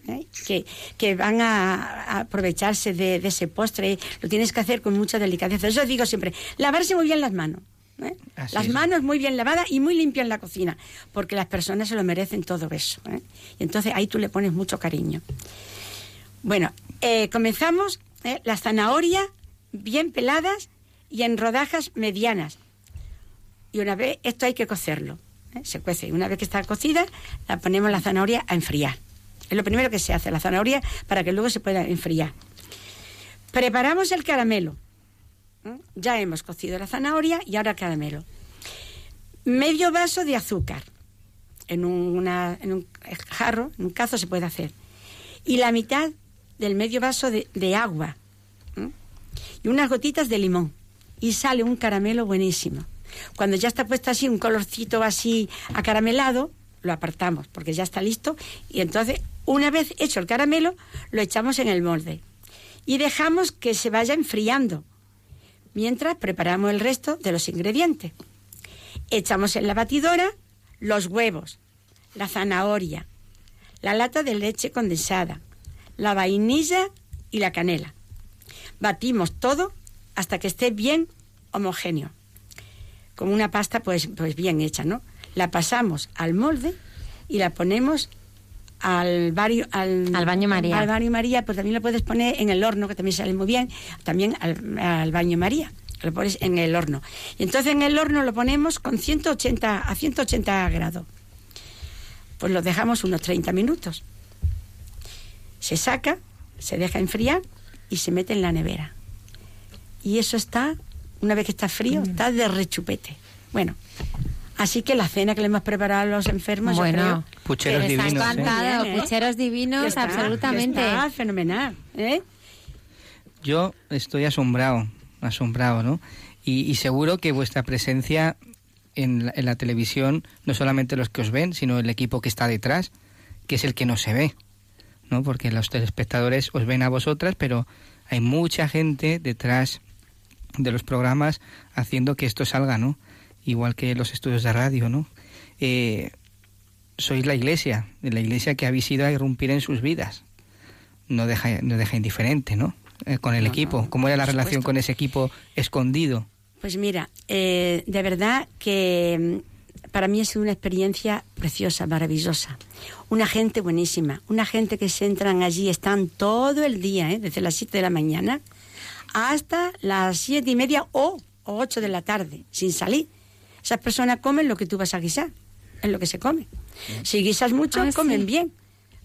¿eh? que, que van a, a aprovecharse de, de ese postre. Lo tienes que hacer con mucha delicadeza. Yo digo siempre, lavarse muy bien las manos. ¿eh? Las es. manos muy bien lavadas y muy limpias en la cocina, porque las personas se lo merecen todo eso. ¿eh? Y entonces ahí tú le pones mucho cariño. Bueno, eh, comenzamos ¿eh? las zanahorias bien peladas y en rodajas medianas. Y una vez, esto hay que cocerlo. ¿eh? Se cuece. Y una vez que está cocida, la ponemos la zanahoria a enfriar. Es lo primero que se hace, la zanahoria, para que luego se pueda enfriar. Preparamos el caramelo. ¿eh? Ya hemos cocido la zanahoria y ahora el caramelo. Medio vaso de azúcar. En, un jarro, en un cazo se puede hacer. Y la mitad del medio vaso de, agua. ¿eh? Y unas gotitas de limón. Y sale un caramelo buenísimo. Cuando ya está puesto así, un colorcito así acaramelado, lo apartamos porque ya está listo. Y entonces, una vez hecho el caramelo, lo echamos en el molde. Y dejamos que se vaya enfriando. Mientras preparamos el resto de los ingredientes. Echamos en la batidora los huevos, la zanahoria, la lata de leche condensada, la vainilla y la canela. Batimos todo hasta que esté bien homogéneo, como una pasta pues, pues bien hecha, ¿no? La pasamos al molde y la ponemos al, al, Al baño María. Al baño María, pues también lo puedes poner en el horno, que también sale muy bien. También al, al baño María. Lo pones en el horno. Y entonces en el horno lo ponemos con 180, a 180 grados. Pues lo dejamos unos 30 minutos. Se saca, se deja enfriar y se mete en la nevera. Y eso está, una vez que está frío, está de rechupete. Bueno, así que la cena que le hemos preparado a los enfermos, yo Bueno, creo Pucheros que divinos, ¿eh? encantado, ¿eh? pucheros divinos, está- absolutamente. está fenomenal, ¿eh? Yo estoy asombrado, asombrado, ¿no? Y, y seguro que vuestra presencia en la, en la televisión, no solamente los que os ven, sino el equipo que está detrás, que es el que no se ve, ¿no? Porque los telespectadores os ven a vosotras, pero hay mucha gente detrás de los programas haciendo que esto salga, ¿no? Igual que los estudios de radio, ¿no? Eh, sois la iglesia, la iglesia que habéis ido a irrumpir en sus vidas. No deja, no deja indiferente, ¿no? Eh, con el No, equipo. no, ¿Cómo era la relación con ese equipo escondido? Pues mira, eh, de verdad que mm, para mí ha sido una experiencia preciosa, maravillosa. Una gente buenísima, una gente que se entran allí, están todo el día, ¿eh? desde las 7 de la mañana hasta las siete y media o, o 8 de la tarde, sin salir. Esas personas comen lo que tú vas a guisar, es lo que se come. Si guisas mucho, Ah, comen sí. bien,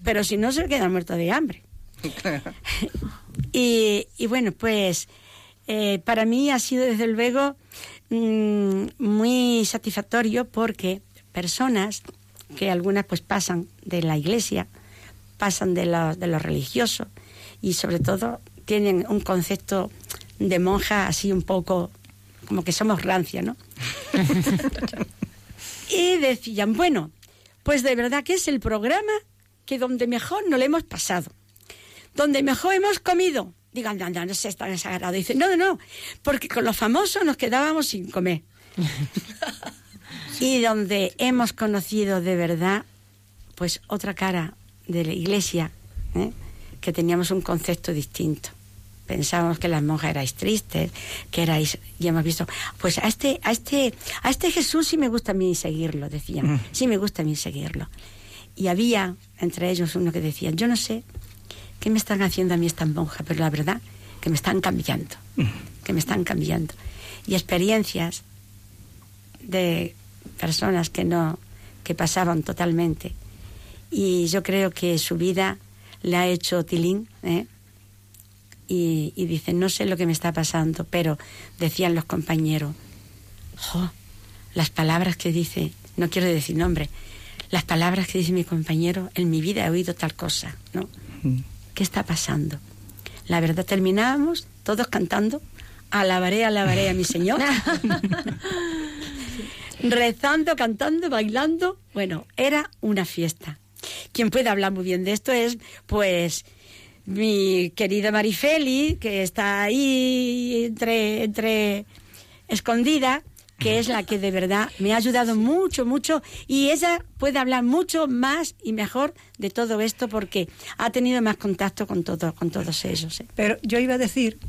pero si no, se quedan muertos de hambre. Y, y bueno, pues eh, para mí ha sido desde luego mm, muy satisfactorio porque personas que algunas pues pasan de la iglesia, pasan de lo, de lo religioso y sobre todo tienen un concepto de monja así un poco como que somos rancia, ¿no? y decían, bueno, pues de verdad que es el programa que donde mejor nos lo hemos pasado donde mejor hemos comido. Digan, no, no, no sé, está desagrado. Dice, no, no, no, porque con los famosos nos quedábamos sin comer. y donde hemos conocido de verdad, pues otra cara de la iglesia, ¿eh? que teníamos un concepto distinto. Pensábamos que las monjas erais tristes, que erais, y hemos visto, pues a este, a este, a este Jesús sí me gusta a mí seguirlo, decían, sí me gusta a mí seguirlo. Y había entre ellos uno que decía, yo no sé ¿qué me están haciendo a mí esta monja? Pero la verdad, que me están cambiando, que me están cambiando. Y experiencias de personas que no, que pasaban totalmente. Y yo creo que su vida le ha hecho tilín, ¿eh? Y, y dicen, no sé lo que me está pasando, pero decían los compañeros, jo, las palabras que dice, no quiero decir nombre, las palabras que dice mi compañero, en mi vida he oído tal cosa, ¿no? ¿Qué está pasando? La verdad, terminábamos todos cantando, alabaré, alabaré a mi Señor, rezando, cantando, bailando. Bueno, era una fiesta. Quien puede hablar muy bien de esto es, pues, mi querida Marifeli, que está ahí entre, entre escondida, que es la que de verdad me ha ayudado mucho, mucho, y ella puede hablar mucho más y mejor de todo esto porque ha tenido más contacto con, todo, con todos ellos. ¿eh? Pero yo iba a decir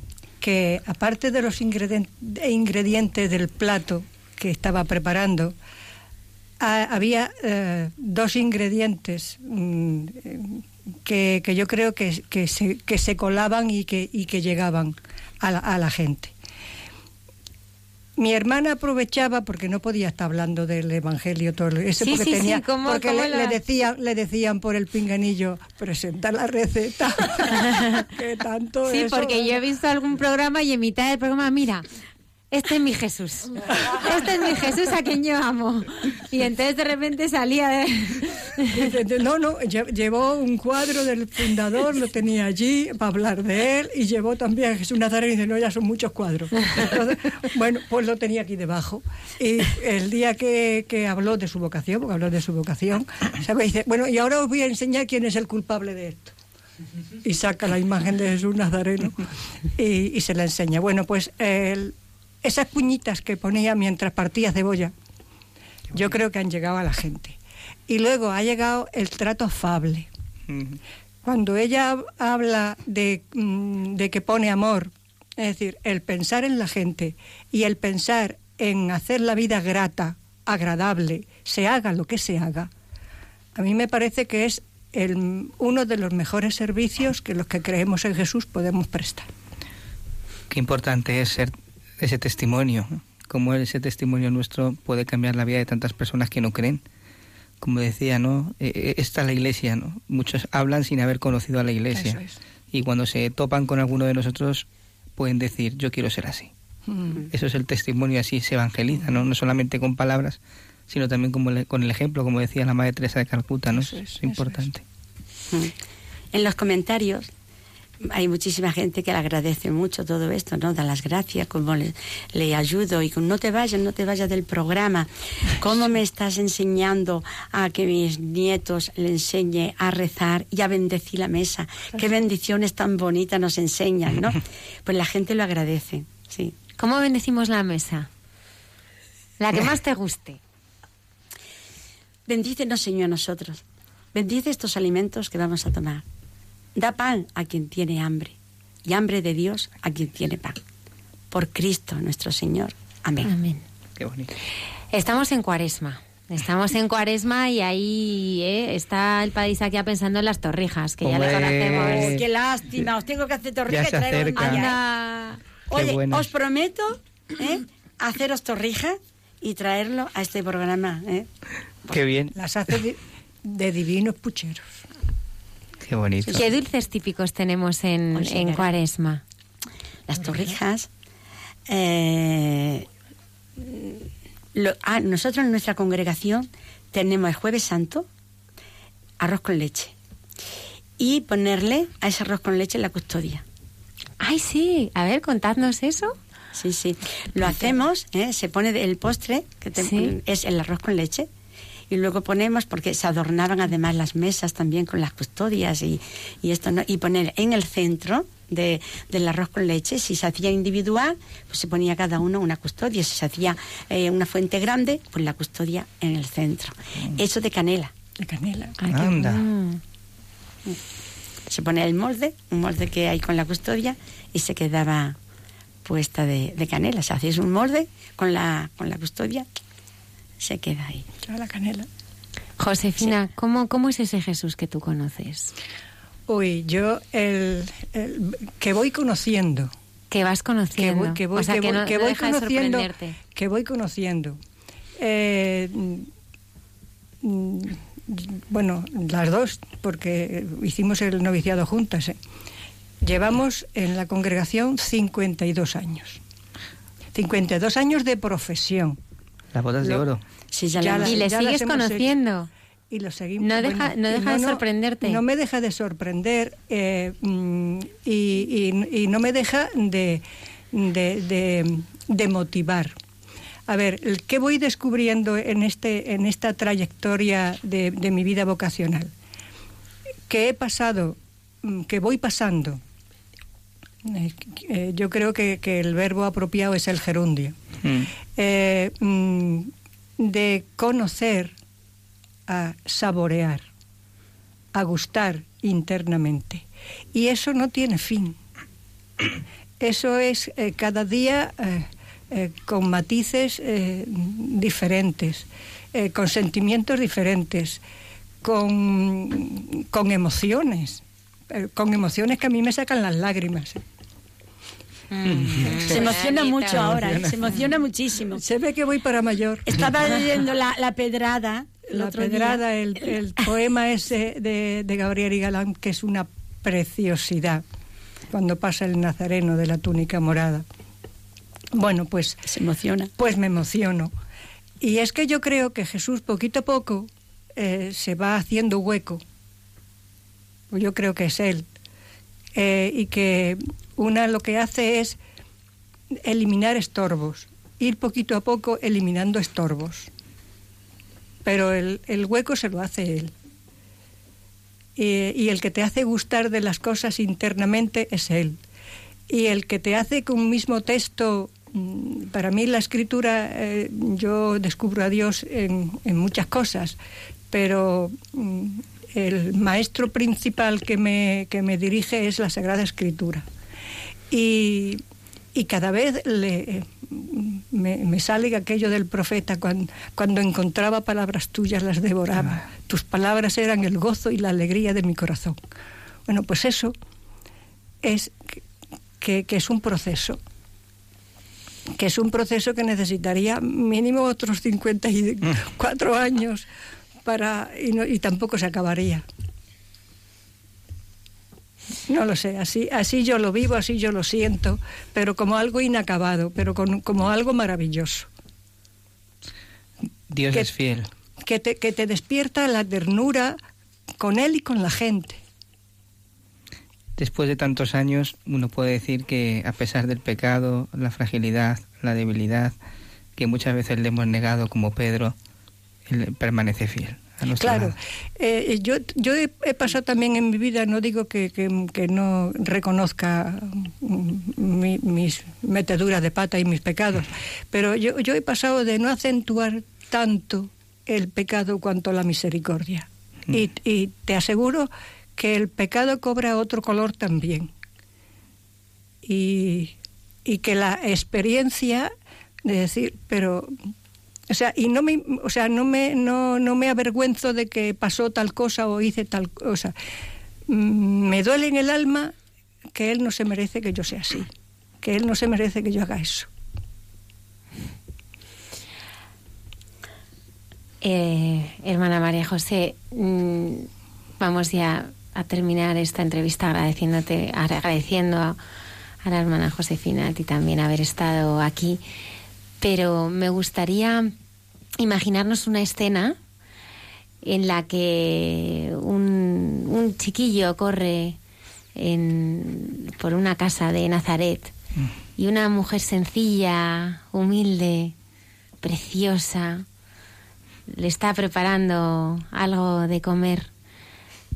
que aparte de los ingredientes, del plato que estaba preparando, ha- había eh, dos ingredientes mm, eh, que, que yo creo que, que, se, que se colaban y que, y que llegaban a la, a la gente. Mi hermana aprovechaba porque no podía estar hablando del evangelio todo eso Sí, porque sí, sí, tenía ¿cómo- porque cómo le, la- le decían le decían por el pinganillo presenta la receta que tanto Sí, eso- porque yo he visto algún programa y en mitad del programa, mira, este es mi Jesús. Este es mi Jesús a quien yo amo. Y entonces de repente salía de... No, no, lle- llevó un cuadro del fundador, lo tenía allí para hablar de él y llevó también a Jesús Nazareno y dice, no, ya son muchos cuadros. Bueno, pues lo tenía aquí debajo. Y el día que, que habló de su vocación, porque habló de su vocación, dice, bueno, y ahora os voy a enseñar quién es el culpable de esto. Y saca la imagen de Jesús Nazareno y se la enseña. Bueno, pues el- esas puñitas que ponía mientras partía cebolla, yo creo que han llegado a la gente. Y luego ha llegado el trato afable. Cuando ella habla de, mm, de que pone amor, es decir, el pensar en la gente y el pensar en hacer la vida grata, agradable, se haga lo que se haga, a mí me parece que es el, uno de los mejores servicios que los que creemos en Jesús podemos prestar. Qué importante es ser ese testimonio, ¿no? cómo ese testimonio nuestro puede cambiar la vida de tantas personas que no creen. Como decía, ¿no? Eh, esta es la iglesia, ¿no? Muchos hablan sin haber conocido a la iglesia. Es. Y cuando se topan con alguno de nosotros, pueden decir, yo quiero ser así. Mm. Eso es el testimonio, así se evangeliza, ¿no? No solamente con palabras, sino también como le- con el ejemplo, como decía la Madre Teresa de Calcuta, ¿no? Eso es, es eso importante. Mm. En los comentarios hay muchísima gente que le agradece mucho todo esto, ¿no? Da las gracias, cómo le, le ayudo y con, no te vayas, no te vayas del programa. ¿Cómo me estás enseñando a que mis nietos le enseñe a rezar y a bendecir la mesa? Qué bendiciones tan bonitas nos enseñan, ¿no? Pues la gente lo agradece, sí. ¿Cómo bendecimos la mesa? La que más te guste. Bendícenos, Señor, a nosotros. Bendice estos alimentos que vamos a tomar. Da pan a quien tiene hambre y hambre de Dios a quien tiene pan. Por Cristo nuestro Señor. Amén. Amén. Qué bonito. Estamos en cuaresma. Estamos en cuaresma y ahí eh, está el país aquí pensando en las torrijas, que ya le conocemos. Oh, qué lástima, os tengo que hacer torrijas y ¿eh? Anda. Qué Oye, buenas. os prometo ¿eh? haceros torrijas y traerlo a este programa. ¿eh? Qué bien, Las hace de, de divinos pucheros. Qué bonito. ¿Qué dulces típicos tenemos en, en cuaresma? Las torrijas. eh, lo- ah, nosotros en nuestra congregación tenemos el jueves santo arroz con leche y ponerle a ese arroz con leche la custodia. Ay, sí. A ver, contadnos eso. Sí, sí. Lo hacemos, ¿eh? se pone el postre, que te- Sí. es el arroz con leche, y luego ponemos, porque se adornaban además las mesas también con las custodias y, y esto, ¿no? y poner en el centro de, del arroz con leche, si se hacía individual, pues se ponía cada uno una custodia, si se hacía eh, una fuente grande, pues la custodia en el centro. Eso de canela. De canela. Ay, Anda. Se pone el molde, un molde que hay con la custodia, y se quedaba puesta de, de canela. Se hacía un molde con la, con la custodia, se queda ahí. A la canela. Josefina, ¿cómo, ¿cómo es ese Jesús que tú conoces? Uy, yo el, el- que voy conociendo. Que vas que conociendo. voy, que voy, o sea, que que, voy- no, que no voy deja de conociendo, sorprenderte. que voy conociendo. Eh, mm, bueno, las dos, porque hicimos el noviciado juntas. ¿eh? Llevamos en la congregación 52 años. 52 años de profesión. Las bodas de oro. Sí, ya, Ya la las- Y le ya sigues hecho. conociendo. Y lo seguimos. No deja- no deja de sorprenderte. No me deja de sorprender eh, mm, y, y- y no me deja de, de, de- de motivar. A ver, el- ¿qué voy descubriendo en, este, en esta trayectoria de, de mi vida vocacional? Que he pasado, mm, que voy pasando. Eh, eh, yo creo que, que el verbo apropiado es el gerundio Eh, mm, de conocer a saborear, a gustar internamente. Y eso no tiene fin. Eso es eh, cada día eh, con matices diferentes, con sentimientos diferentes, con, con emociones, con emociones que a mí me sacan las lágrimas. Se emociona mucho ahora, se emociona muchísimo. Se ve que voy para mayor. Estaba leyendo la, la pedrada. el La otro día. pedrada, el, el poema ese de, de Gabriel y Galán, que es una preciosidad, cuando pasa el nazareno de la túnica morada. Bueno, pues, Se emociona. pues me emociono. Y es que yo creo que Jesús poquito a poco eh, se va haciendo hueco. Yo creo que es Él. Eh, y que una lo que hace es eliminar estorbos, ir poquito a poco eliminando estorbos pero el, el hueco se lo hace él. Y, el que te hace gustar de las cosas internamente es él. Y el que te hace con un mismo texto, mm, para mí la escritura, eh, yo descubro a Dios en, en muchas cosas, pero mm, el maestro principal que me, que me dirige es la Sagrada Escritura. Y, y cada vez le, me, me sale aquello del profeta, cuando, cuando encontraba palabras tuyas las devoraba. Tus palabras eran el gozo y la alegría de mi corazón. Bueno, pues eso es que, que es un proceso que es un proceso que necesitaría mínimo otros 54 años para y, no- y tampoco se acabaría. No lo sé, así, así yo lo vivo, así yo lo siento, pero como algo inacabado, pero con- como algo maravilloso, Dios Que- es fiel. que te, que te despierta la ternura con él y con la gente. Después de tantos años, uno puede decir que a pesar del pecado, la fragilidad, la debilidad, que muchas veces le hemos negado como Pedro, él permanece fiel a Claro, eh, yo, yo he, he pasado también en mi vida, no digo que, que- que no reconozca mm, mi- mis meteduras de pata y mis pecados, pero yo, yo he pasado de no acentuar tanto el pecado cuanto la misericordia. Y, y te aseguro que el pecado cobra otro color también. Y, y que la experiencia de decir, pero o sea, y no me, o sea, no me, no, no me avergüenzo de que pasó tal cosa o hice tal cosa. Mm, Me duele en el alma que él no se merece que yo sea así, que él no se merece que yo haga eso. Eh, hermana María José, mm, vamos ya a terminar esta entrevista agradeciéndote, agradeciendo a, a la hermana Josefina, a ti también haber estado aquí, pero me gustaría imaginarnos una escena en la que un, chiquillo corre en- por una casa de Nazaret y una mujer sencilla, humilde, preciosa, le está preparando algo de comer.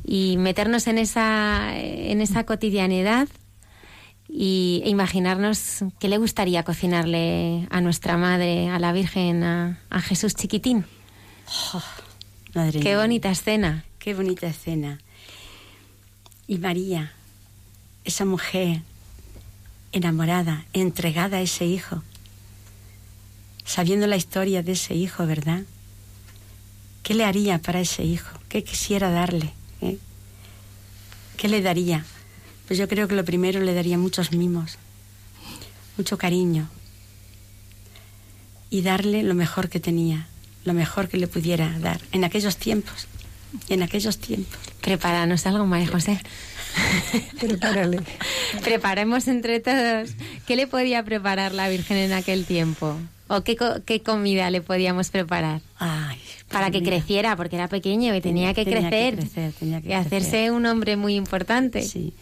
Y meternos en esa en esa cotidianidad y e imaginarnos qué le gustaría cocinarle a nuestra madre, a la Virgen, a, a Jesús chiquitín. Madre Qué mía. bonita escena. Qué bonita escena. Y María, esa mujer enamorada, entregada a ese hijo, sabiendo la historia de ese hijo, ¿verdad? ¿Qué le haría para ese hijo? ¿Qué quisiera darle? eh? ¿Qué le daría? Pues yo creo que lo primero le daría muchos mimos, mucho cariño y darle lo mejor que tenía, lo mejor que le pudiera dar en aquellos tiempos. En aquellos tiempos. Prepáranos algo, María José. Prepárale. Preparemos entre todos. ¿Qué le podía preparar la Virgen en aquel tiempo? ¿O qué, co- qué comida le podíamos preparar? Ay, Para que creciera, porque era pequeño y tenía, que, tenía que crecer, crecer, tenía que y hacerse un hombre muy importante. Sí.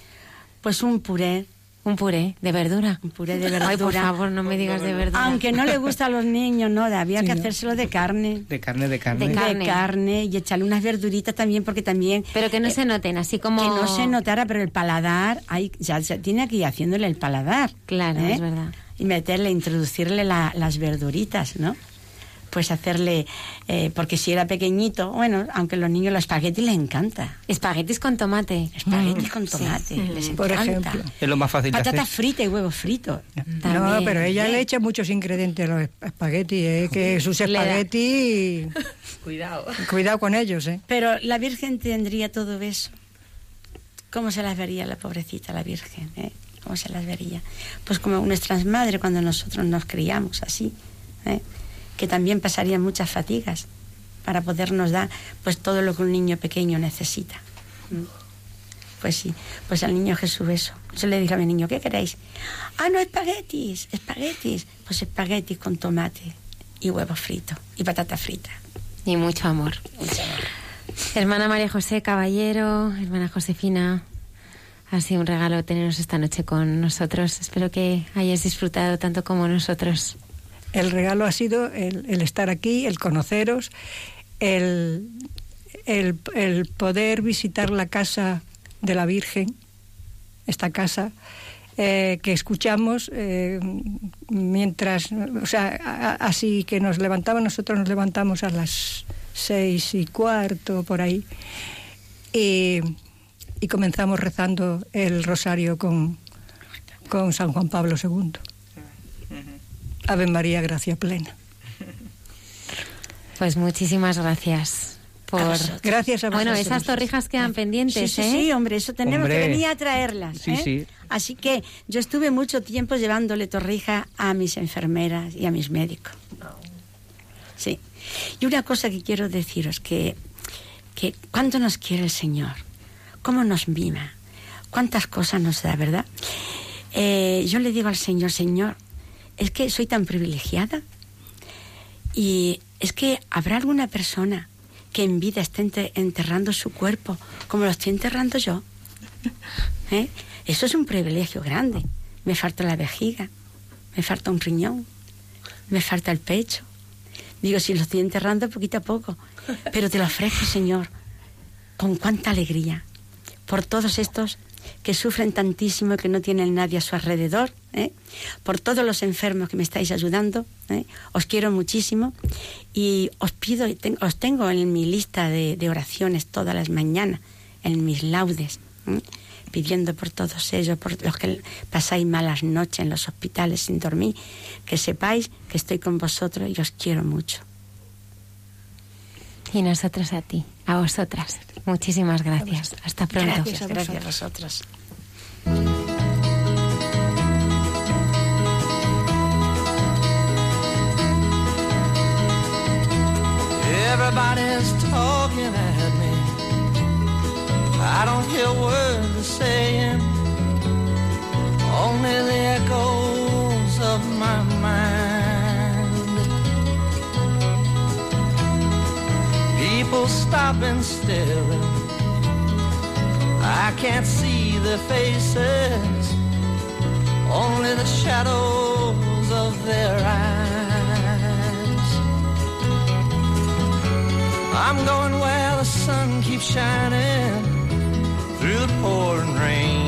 Pues un puré. Un puré de verdura. Un puré de verdura. Ay, por favor, no me digas de verdura. Aunque no le gusta a los niños, no, había que hacérselo de carne. De carne, de carne. De De carne. carne. y echarle unas verduritas también, porque también. Pero que no se noten, así como... Que no se notara, pero el paladar, hay, ya se tiene que ir haciéndole el paladar. Claro, ¿eh? es verdad. Y meterle, introducirle la- las verduritas, ¿no? Pues hacerle, eh, porque si era pequeñito, bueno, aunque a los niños los espaguetis les encanta. Espaguetis con tomate. Espaguetis con tomate, les Por encanta. ejemplo. Es lo más fácil de Patatas hacer. fritas y huevos fritos. No, También. pero ella le echa muchos ingredientes a los espaguetis, ¿eh? que sus da- espaguetis... Cuidado. Cuidado con ellos, ¿eh? Pero la Virgen tendría todo eso. ¿Cómo se las vería la pobrecita, la Virgen? eh? ¿Cómo se las vería? Pues como nuestras madres cuando nosotros nos criamos así, ¿eh? Que también pasarían muchas fatigas para podernos dar pues todo lo que un niño pequeño necesita. ¿Mm? Pues sí, pues al niño Jesús eso. Yo le dije a mi niño, ¿qué queréis? Ah, no, espaguetis, espaguetis. Pues espaguetis con tomate y huevo frito y patata frita. Y mucho amor. Hermana María José Caballero, hermana Josefina, ha sido un regalo teneros esta noche con nosotros. Espero que hayáis disfrutado tanto como nosotros. El regalo ha sido el, estar aquí, el conoceros, el, el, poder visitar la casa de la Virgen, esta casa, eh, que escuchamos eh, mientras, o sea, así que nos levantamos, nosotros nos levantamos a las seis y cuarto, por ahí, y, y comenzamos rezando el rosario con, con San Juan Pablo II. Ave María, gracia plena. Pues muchísimas gracias. Por... Gracias a Bueno, vosotros. esas torrijas quedan pendientes, Sí, sí, ¿eh? sí, hombre, eso tenemos Hombre. que venir a traerlas. Sí, ¿eh? sí. Así que yo estuve mucho tiempo llevándole torrija a mis enfermeras y a mis médicos. Sí. Y una cosa que quiero deciros, que, que cuánto nos quiere el Señor, cómo nos mima, cuántas cosas nos da, ¿verdad? Eh, yo le digo al Señor, Señor, es que soy tan privilegiada y es que habrá alguna persona que en vida esté ente- enterrando su cuerpo como lo estoy enterrando yo. ¿Eh? Eso es un privilegio grande. Me falta la vejiga, me falta un riñón, me falta el pecho. Digo, si lo estoy enterrando poquito a poco, pero te lo ofrezco, Señor, con cuánta alegría por todos estos que sufren tantísimo y que no tienen nadie a su alrededor, ¿eh? por todos los enfermos que me estáis ayudando. ¿eh? Os quiero muchísimo y os pido, os tengo en mi lista de, de oraciones todas las mañanas, en mis laudes, ¿eh? pidiendo por todos ellos, por los que pasáis malas noches en los hospitales sin dormir, que sepáis que estoy con vosotros y os quiero mucho. Y nosotros a ti, a vosotras. Muchísimas gracias. Hasta pronto. Gracias, gracias a vosotros. Everybody's talking at me. I don't hear words they're saying, only the echoes of my mind. People stopping still. I can't see their faces, only the shadows of their eyes. I'm going where the sun keeps shining through the pouring rain.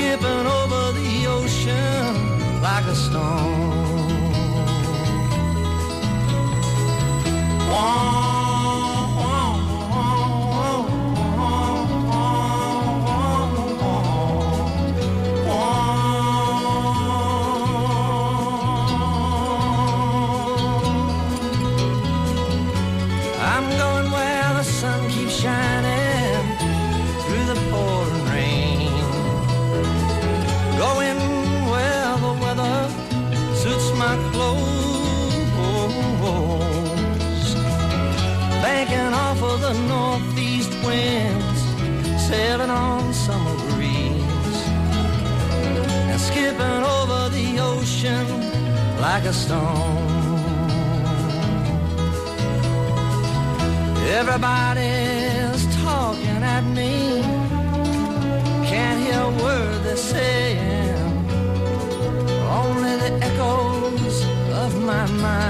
Skipping over the ocean like a stone. I'm like a stone. Everybody's talking at me. Can't hear a word they're saying. Only the echoes of my mind.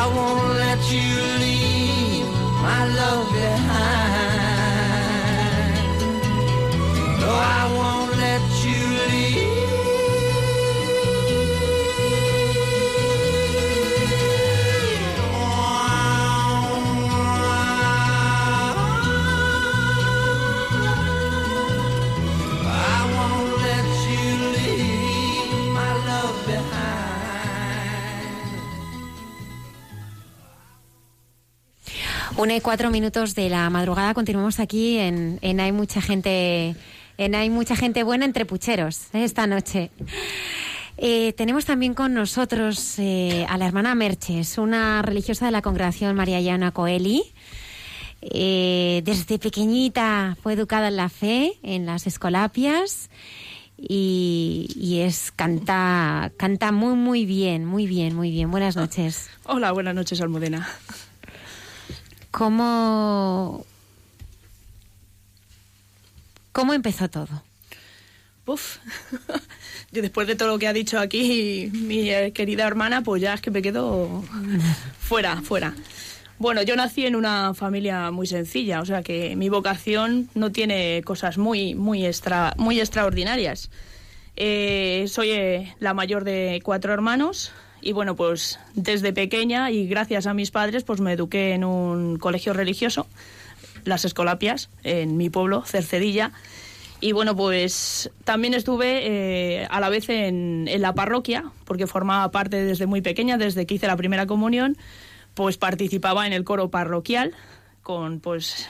I won't let you Una y cuatro minutos de la madrugada. Continuamos aquí en, Hay mucha gente. En Hay mucha gente buena entre pucheros ¿eh? esta noche. Eh, tenemos también con nosotros eh, a la hermana Merches, una religiosa de la congregación Mariana Coeli. Eh, desde pequeñita fue educada en la fe, en las escolapias y, y es canta canta muy muy bien, muy bien, muy bien. Buenas noches. Hola, buenas noches, Almudena. ¿Cómo cómo empezó todo? Uf. Yo después de todo lo que ha dicho aquí mi querida hermana, pues ya es que me quedo fuera, fuera. Bueno, yo nací en una familia muy sencilla, o sea que mi vocación no tiene cosas muy, muy, extra, muy extraordinarias. Eh, soy eh, la mayor de cuatro hermanos y bueno, pues desde pequeña y gracias a mis padres, pues me eduqué en un colegio religioso, las Escolapias, en mi pueblo, Cercedilla. Y bueno, pues también estuve eh, a la vez en, en la parroquia, porque formaba parte desde muy pequeña, desde que hice la primera comunión pues participaba en el coro parroquial con pues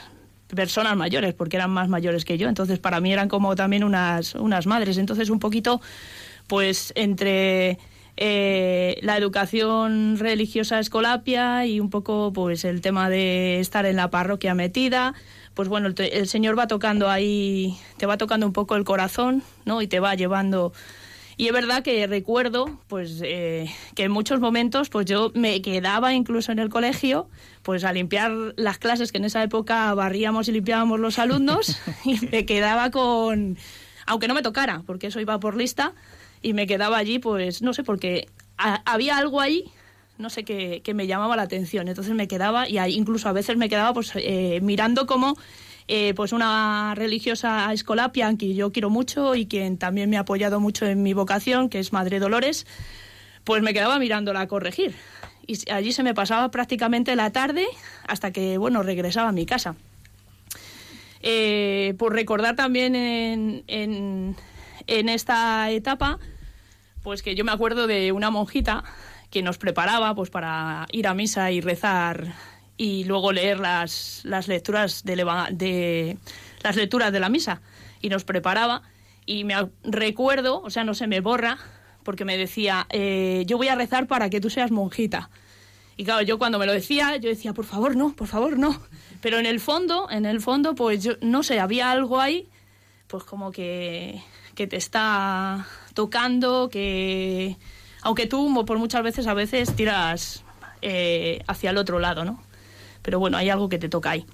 personas mayores, porque eran más mayores que yo, entonces para mí eran como también unas, unas madres, entonces un poquito pues entre eh, la educación religiosa escolapia y un poco pues el tema de estar en la parroquia metida, pues bueno, el, el Señor va tocando ahí, te va tocando un poco el corazón, ¿no? Y te va llevando y es verdad que recuerdo pues eh, que en muchos momentos pues yo me quedaba incluso en el colegio pues a limpiar las clases que en esa época barríamos y limpiábamos los alumnos y me quedaba con aunque no me tocara porque eso iba por lista y me quedaba allí pues no sé porque a- había algo ahí no sé que, que me llamaba la atención entonces me quedaba y ahí incluso a veces me quedaba pues eh, mirando cómo eh, pues una religiosa escolapia que yo quiero mucho y quien también me ha apoyado mucho en mi vocación, que es Madre Dolores, pues me quedaba mirándola a corregir. Y allí se me pasaba prácticamente la tarde hasta que, bueno, regresaba a mi casa. Eh, por recordar también en, en, en esta etapa, pues que yo me acuerdo de una monjita que nos preparaba pues para ir a misa y rezar y luego leer las, las lecturas de la misa. Y nos preparaba y me recuerdo o sea no se me borra porque me decía eh, yo voy a rezar para que tú seas monjita y claro yo cuando me lo decía yo decía por favor no por favor no pero en el fondo en el fondo pues yo no sé había algo ahí pues como que, que te está tocando, que aunque tú por muchas veces a veces tiras eh, hacia el otro lado, ¿no? Pero bueno, hay algo que te toca ahí.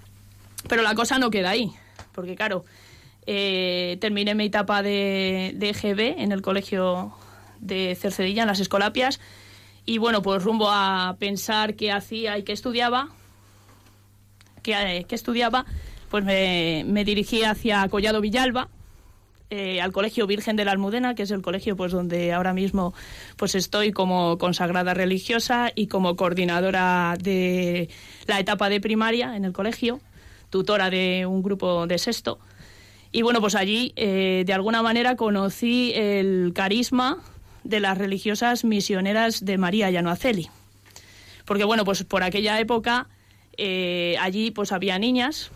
Pero la cosa no queda ahí, porque claro, eh, terminé mi etapa de, de EGB en el colegio de Cercedilla, en las Escolapias, y bueno, pues rumbo a pensar qué hacía y qué estudiaba, que, eh, que estudiaba, pues me dirigí hacia Collado Villalba, eh, al Colegio Virgen de la Almudena, que es el colegio pues donde ahora mismo pues estoy como consagrada religiosa y como coordinadora de la etapa de primaria en el colegio, tutora de un grupo de sexto. Y bueno, pues allí eh, de alguna manera conocí el carisma de las religiosas misioneras de María Llanoaceli. Porque bueno, pues por aquella época eh, allí pues había niñas,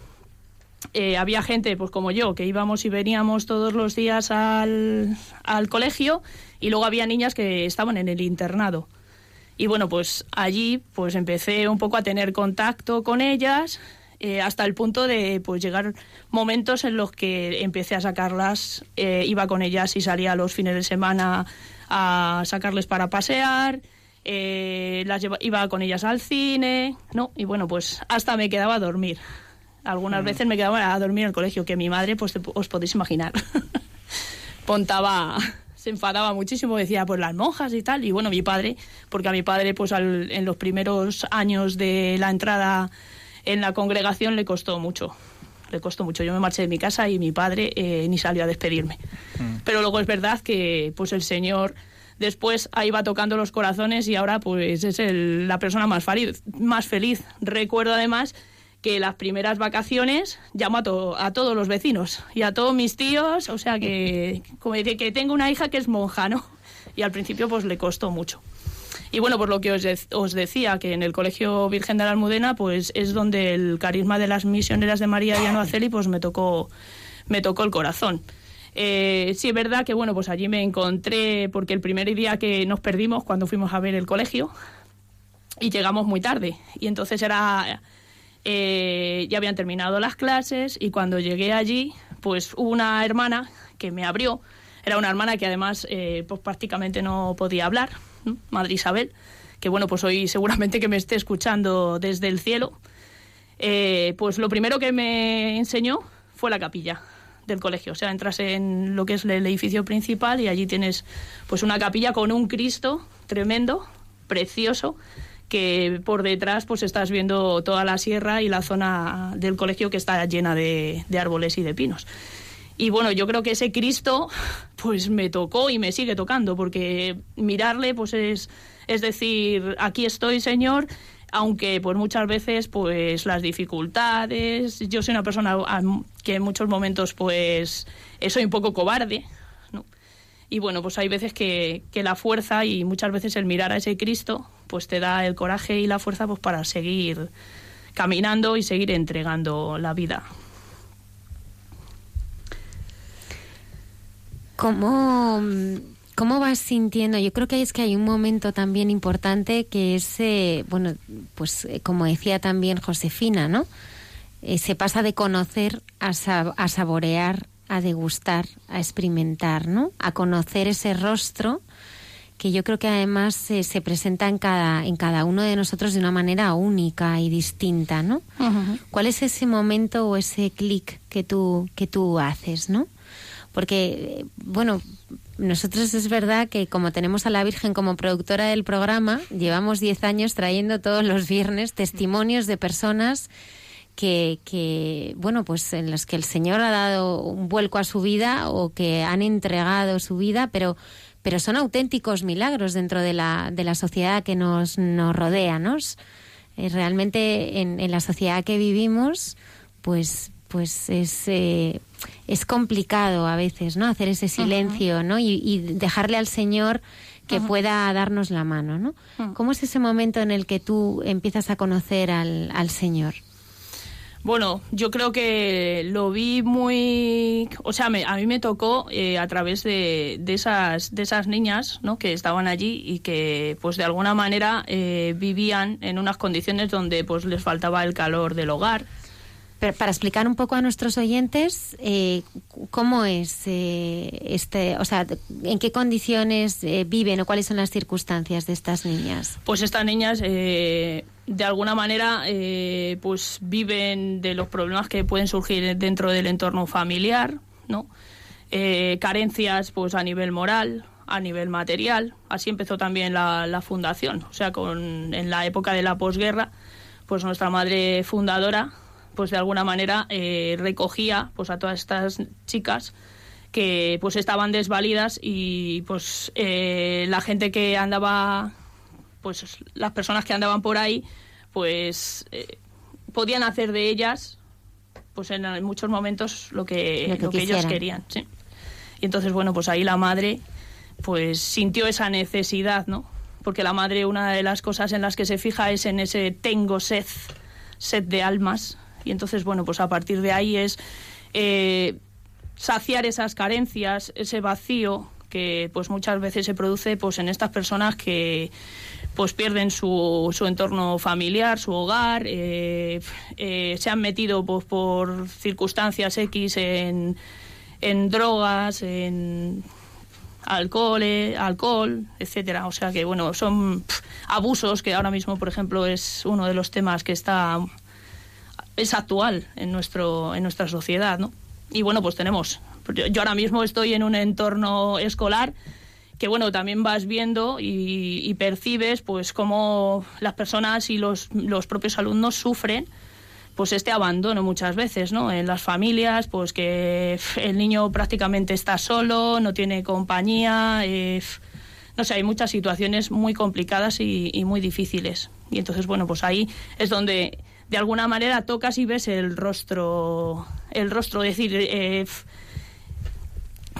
eh, había gente pues como yo que íbamos y veníamos todos los días al, colegio y luego había niñas que estaban en el internado. Y bueno, pues allí pues empecé un poco a tener contacto con ellas eh, hasta el punto de pues llegar momentos en los que empecé a sacarlas, eh, iba con ellas y salía los fines de semana a sacarles para pasear, eh, las lleva- iba con ellas al cine, ¿no? Y bueno, pues hasta me quedaba a dormir. Algunas veces me quedaba a dormir en el colegio, que mi madre, pues os podéis imaginar, pontaba, se enfadaba muchísimo, decía, pues las monjas y tal. Y bueno, mi padre, porque a mi padre, pues al- en los primeros años de la entrada en la congregación le costó mucho. Le costó mucho. Yo me marché de mi casa y mi padre eh, ni salió a despedirme. Pero luego es verdad que pues el Señor después ahí va tocando los corazones y ahora pues es el- la persona más, feliz más feliz. Recuerdo además que las primeras vacaciones llamo a, to- a todos los vecinos y a todos mis tíos, o sea que como dice que tengo una hija que es monja, ¿no? Y al principio pues le costó mucho. Y bueno, por lo que os, os decía, que en el Colegio Virgen de la Almudena, pues es donde el carisma de las misioneras de María y Aceli, pues me tocó, me tocó el corazón. Eh, sí, es verdad que bueno, pues allí me encontré, porque el primer día que nos perdimos cuando fuimos a ver el colegio, y llegamos muy tarde. Y entonces era. Eh, ya habían terminado las clases, y cuando llegué allí, pues hubo una hermana que me abrió. Era una hermana que además eh, pues prácticamente no podía hablar, ¿no? Madre Isabel, que bueno, pues hoy seguramente que me esté escuchando desde el cielo. Eh, pues lo primero que me enseñó fue la capilla del colegio. O sea, entras en lo que es el edificio principal y allí tienes pues una capilla con un Cristo tremendo, precioso, que por detrás pues estás viendo toda la sierra y la zona del colegio que está llena de, de árboles y de pinos. Y bueno, yo creo que ese Cristo pues me tocó y me sigue tocando, porque mirarle pues es, es decir, aquí estoy, Señor, aunque pues muchas veces pues las dificultades, yo soy una persona que en muchos momentos pues soy un poco cobarde. Y bueno, pues hay veces que, la fuerza y muchas veces el mirar a ese Cristo pues te da el coraje y la fuerza pues para seguir caminando y seguir entregando la vida. ¿Cómo, ¿Cómo vas sintiendo? Yo creo que es que hay un momento también importante que es, eh, bueno, pues eh, como decía también Josefina, ¿no? Eh, se pasa de conocer a, saborear, a degustar, a experimentar, ¿no? A conocer ese rostro que yo creo que además se presenta en cada, en cada uno de nosotros de una manera única y distinta, ¿no? ¿Cuál es ese momento o ese clic que tú, que tú haces, ¿no? porque, bueno, nosotros es verdad que como tenemos a la Virgen como productora del programa, llevamos 10 años trayendo todos los viernes testimonios de personas que, que, bueno, pues en los que el Señor ha dado un vuelco a su vida o que han entregado su vida, pero, pero son auténticos milagros dentro de la, de la sociedad que nos, nos rodea, ¿no? Eh, realmente en, en la sociedad que vivimos, pues, pues es, eh, es complicado a veces, ¿no? Hacer ese silencio, ¿no? Y, dejarle al Señor que pueda darnos la mano, ¿no? ¿Cómo es ese momento en el que tú empiezas a conocer al, al Señor? Bueno, yo creo que lo vi muy, o sea, a mí me tocó eh, a través de, de, esas de esas niñas, ¿no? Que estaban allí y que, pues de alguna manera eh, vivían en unas condiciones donde, pues les faltaba el calor del hogar, para explicar un poco a nuestros oyentes eh, cómo es eh, este, o sea, en qué condiciones eh, viven o cuáles son las circunstancias de estas niñas. Pues estas niñas, de alguna manera, pues viven de los problemas que pueden surgir dentro del entorno familiar, ¿no? carencias, pues a nivel moral, a nivel material. Así empezó también la, la fundación, o sea, con en la época de la posguerra, pues nuestra madre fundadora pues de alguna manera eh, recogía pues a todas estas chicas que pues estaban desvalidas y pues eh, la gente que andaba pues las personas que andaban por ahí pues eh, podían hacer de ellas pues en muchos momentos lo que, lo que, ellos querían ¿sí? y entonces bueno pues ahí la madre pues sintió esa necesidad no porque la madre una de las cosas en las que se fija es en ese tengo sed sed de almas y entonces, bueno, pues a partir de ahí es eh, saciar esas carencias, ese vacío que pues muchas veces se produce pues en estas personas que pues pierden su, su entorno familiar, su hogar, eh, eh, se han metido pues, por circunstancias X en, en drogas, en alcohol, alcohol, etcétera. O sea que bueno, son abusos que ahora mismo, por ejemplo, es uno de los temas que está es actual en, nuestro, en nuestra sociedad, ¿no? Y bueno, pues tenemos, yo ahora mismo estoy en un entorno escolar que bueno, también vas viendo y, percibes pues cómo las personas y los, los propios alumnos sufren pues este abandono muchas veces, ¿no? En las familias, pues que el niño prácticamente está solo, no tiene compañía, eh, no sé, hay muchas situaciones muy complicadas y, y, muy difíciles. Y entonces, bueno, pues ahí es donde de alguna manera tocas y ves el rostro, el rostro, decir, eh,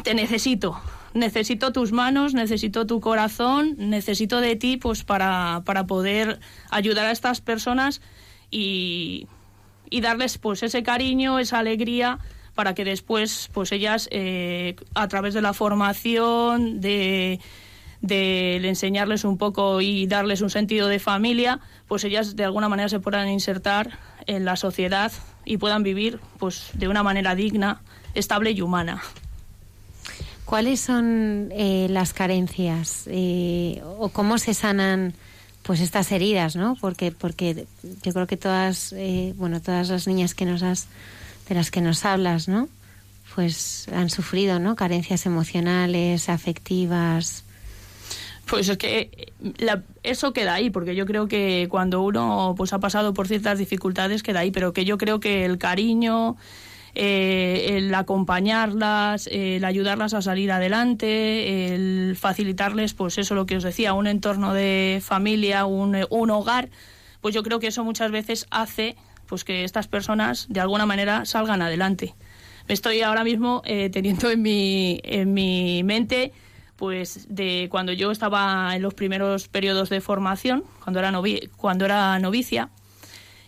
te necesito, necesito tus manos, necesito tu corazón, necesito de ti, pues para, para poder ayudar a estas personas y, y darles pues ese cariño, esa alegría para que después pues ellas eh, a través de la formación de de enseñarles un poco y darles un sentido de familia, pues ellas de alguna manera se puedan insertar en la sociedad y puedan vivir pues de una manera digna, estable y humana. ¿Cuáles son eh, las carencias eh, o cómo se sanan pues estas heridas, ¿no? Porque porque yo creo que todas eh, bueno todas las niñas que nos has de las que nos hablas, ¿no? Pues han sufrido, ¿no? Carencias emocionales, afectivas. Pues es que eh, la- eso queda ahí, porque yo creo que cuando uno pues ha pasado por ciertas dificultades queda ahí, pero que yo creo que el cariño, eh, el acompañarlas, el ayudarlas a salir adelante, el facilitarles, pues eso lo que os decía, un entorno de familia, un, un hogar, pues yo creo que eso muchas veces hace pues que estas personas de alguna manera salgan adelante. Estoy ahora mismo eh, teniendo en mi, en mi mente pues de cuando yo estaba en los primeros periodos de formación, cuando era, novi- cuando era novicia,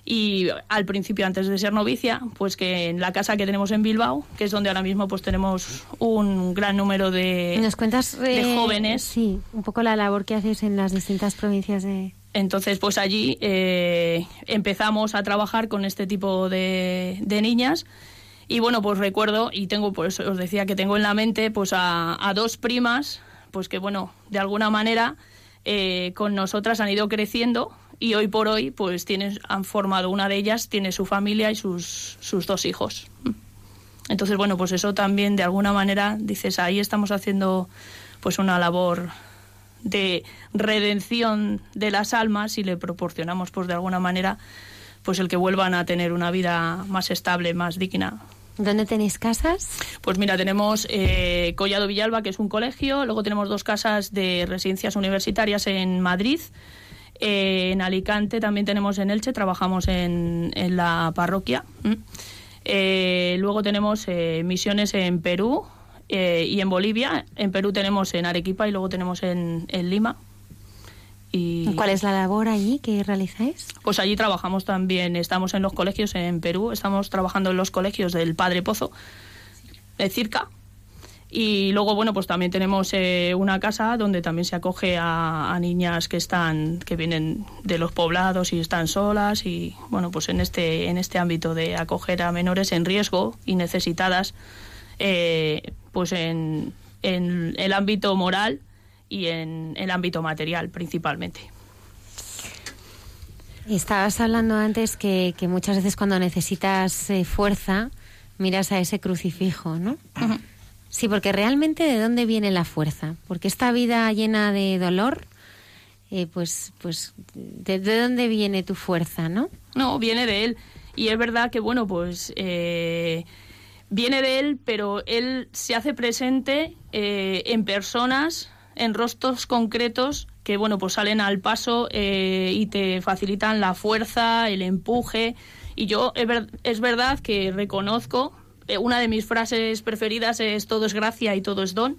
y al principio, antes de ser novicia, pues que en la casa que tenemos en Bilbao, que es donde ahora mismo pues tenemos un gran número de, ¿Nos cuentas de eh, jóvenes. Sí, un poco la labor que haces en las distintas provincias de... Entonces, pues allí eh, empezamos a trabajar con este tipo de, de niñas. Y bueno, pues recuerdo, y tengo, por eso os decía que tengo en la mente, pues a, dos primas, pues que bueno, de alguna manera eh, con nosotras han ido creciendo y hoy por hoy, pues tienen, han formado una de ellas, tiene su familia y sus, sus dos hijos. Entonces, bueno, pues eso también de alguna manera, dices, ahí estamos haciendo pues una labor de redención de las almas y le proporcionamos pues de alguna manera pues el que vuelvan a tener una vida más estable, más digna. ¿Dónde tenéis casas? Pues mira, tenemos eh, Collado Villalba, que es un colegio, luego tenemos dos casas de residencias universitarias en Madrid, eh, en Alicante también tenemos en Elche, trabajamos en, en la parroquia. ¿m? Eh, luego tenemos eh, misiones en Perú eh, y en Bolivia. En Perú tenemos en Arequipa y luego tenemos en, en Lima. Y ¿Cuál es la labor allí que realizáis? pues allí trabajamos también, estamos en los colegios en Perú, estamos trabajando en los colegios del Padre Pozo, de Circa. Y luego, bueno, pues también tenemos eh, una casa donde también se acoge a, a niñas que están, que vienen de los poblados y están solas. Y bueno, pues en este, en este ámbito de acoger a menores en riesgo y necesitadas, eh, pues en, en el ámbito moral y en el ámbito material principalmente. Estabas hablando antes que, que muchas veces cuando necesitas eh, fuerza miras a ese crucifijo, ¿no? Sí, porque realmente ¿de dónde viene la fuerza? Porque esta vida llena de dolor, eh, pues, pues, ¿de, de dónde viene tu fuerza, no? No, viene de él. Y es verdad que, bueno, pues eh, viene de él, pero él se hace presente eh, en personas, en rostros concretos que, bueno, pues salen al paso eh, y te facilitan la fuerza, el empuje. Y yo es, ver- es verdad que reconozco, eh, una de mis frases preferidas es todo es gracia y todo es don.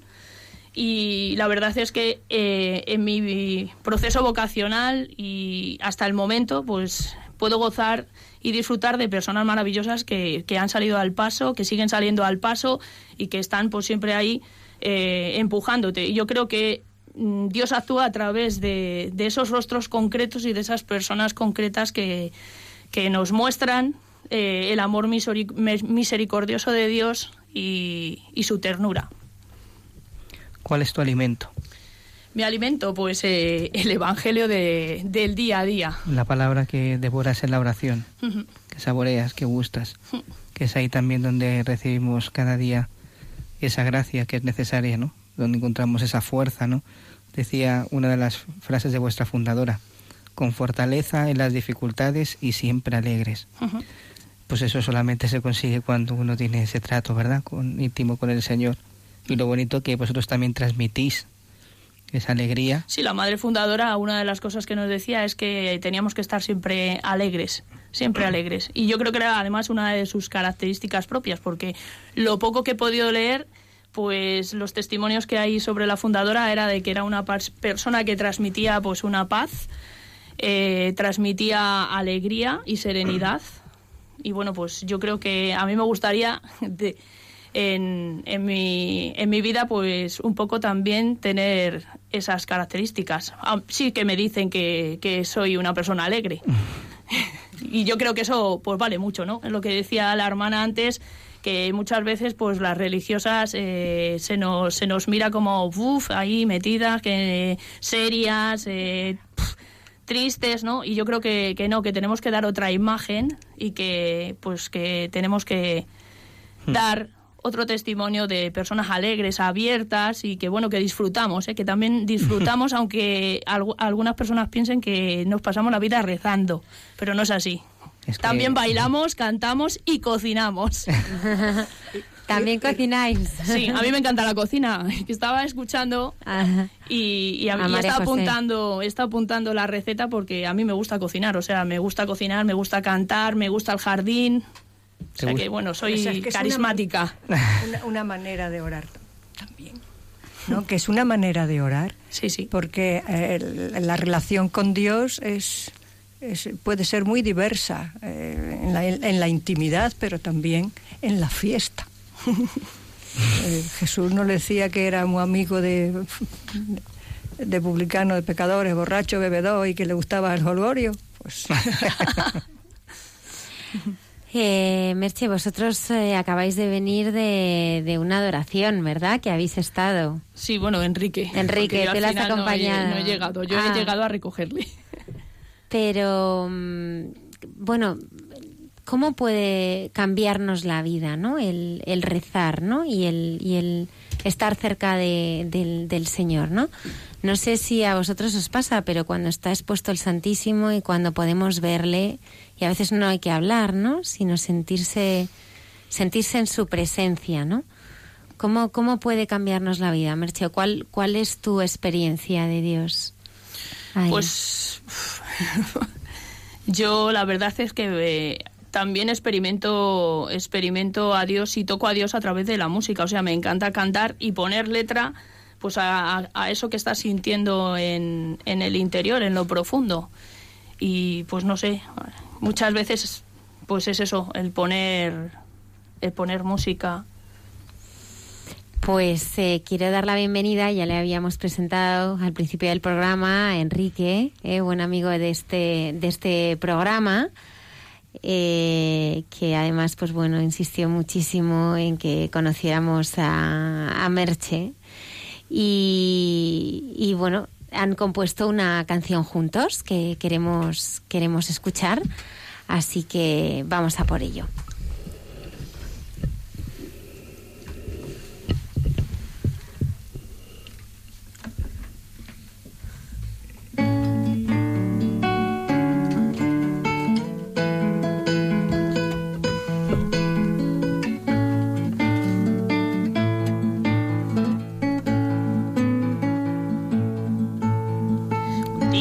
Y la verdad es que eh, en mi proceso vocacional y hasta el momento, pues puedo gozar y disfrutar de personas maravillosas que, que han salido al paso, que siguen saliendo al paso y que están pues siempre ahí eh, empujándote. Y yo creo que mm, Dios actúa a través de, de esos rostros concretos y de esas personas concretas que, que nos muestran eh, el amor misericordioso de Dios y, y su ternura. ¿Cuál es tu alimento? Mi alimento, pues eh, el Evangelio de- del día a día. La palabra que devoras en la oración, que saboreas, que gustas, que es ahí también donde recibimos cada día esa gracia que es necesaria, ¿no? Donde encontramos esa fuerza, ¿no? Decía una de las frases de vuestra fundadora, con fortaleza en las dificultades y siempre alegres. Pues eso solamente se consigue cuando uno tiene ese trato, ¿verdad? Con, íntimo con el Señor. Y lo bonito que vosotros también transmitís esa alegría. Sí, la madre fundadora, una de las cosas que nos decía es que teníamos que estar siempre alegres, siempre alegres. Y yo creo que era además una de sus características propias, porque lo poco que he podido leer, pues los testimonios que hay sobre la fundadora era de que era una pers- persona que transmitía pues una paz, eh, transmitía alegría y serenidad. Y bueno, pues yo creo que a mí me gustaría de- en, en, mi, en mi vida, pues un poco también tener esas características. Ah, Sí que me dicen que, que soy una persona alegre. y yo creo que eso pues vale mucho, ¿no? Es lo que decía la hermana antes, que muchas veces pues las religiosas eh, se, nos, se nos mira como uff, ahí metidas, que serias, eh, tristes, ¿no? Y yo creo que, que no, que tenemos que dar otra imagen y que pues que tenemos que dar otro testimonio de personas alegres, abiertas y que bueno, que disfrutamos, ¿eh? que también disfrutamos, aunque algu- algunas personas piensen que nos pasamos la vida rezando, pero no es así. Es que- También bailamos, cantamos y cocinamos. También cocináis. Sí, a mí me encanta la cocina. que Estaba escuchando Ajá. y, y, a- A y está apuntando, está apuntando la receta porque a mí me gusta cocinar. O sea, me gusta cocinar, me gusta cantar, me gusta el jardín. O ¿Te sea que bueno, soy O sea, es que es una- carismática. Una, una manera de orar también. ¿no? Que es una manera de orar. Sí, sí. Porque eh, la relación con Dios es, es- puede ser muy diversa eh, en, la, en la intimidad, pero también en la fiesta. Eh, Jesús no le decía que era muy amigo de, de publicanos, de pecadores, borracho, bebedor y que le gustaba el holgorio. Pues Eh, Merche, vosotros eh, acabáis de venir de, de una adoración, ¿verdad? Que habéis estado. Sí, bueno, Enrique. Enrique, yo al le has final no he- acompañado. No he, llegado, yo Ah. he llegado a recogerle. Pero, mm, bueno, ¿cómo puede cambiarnos la vida, ¿no? El, el rezar, ¿no? Y el, y el estar cerca de- del, del Señor, ¿no? No sé si a vosotros os pasa, pero cuando está expuesto el Santísimo y cuando podemos verle, y a veces no hay que hablar, ¿no? Sino sentirse, sentirse en su presencia, ¿no? ¿Cómo, cómo puede cambiarnos la vida, Merche? ¿Cuál, ¿Cuál es tu experiencia de Dios? Pues yo la verdad es que eh, también experimento experimento a Dios y toco a Dios a través de la música. O sea, me encanta cantar y poner letra pues a- a eso que estás sintiendo en, en el interior, en lo profundo. Y pues no sé, muchas veces pues es eso, el poner el poner música. Pues eh, quiero dar la bienvenida, ya le habíamos presentado al principio del programa a Enrique, eh, buen amigo de este, de este programa, eh, que además, pues bueno, insistió muchísimo en que conociéramos a, a Merche. Y, y bueno, han compuesto una canción juntos que queremos, queremos escuchar, así que vamos a por ello.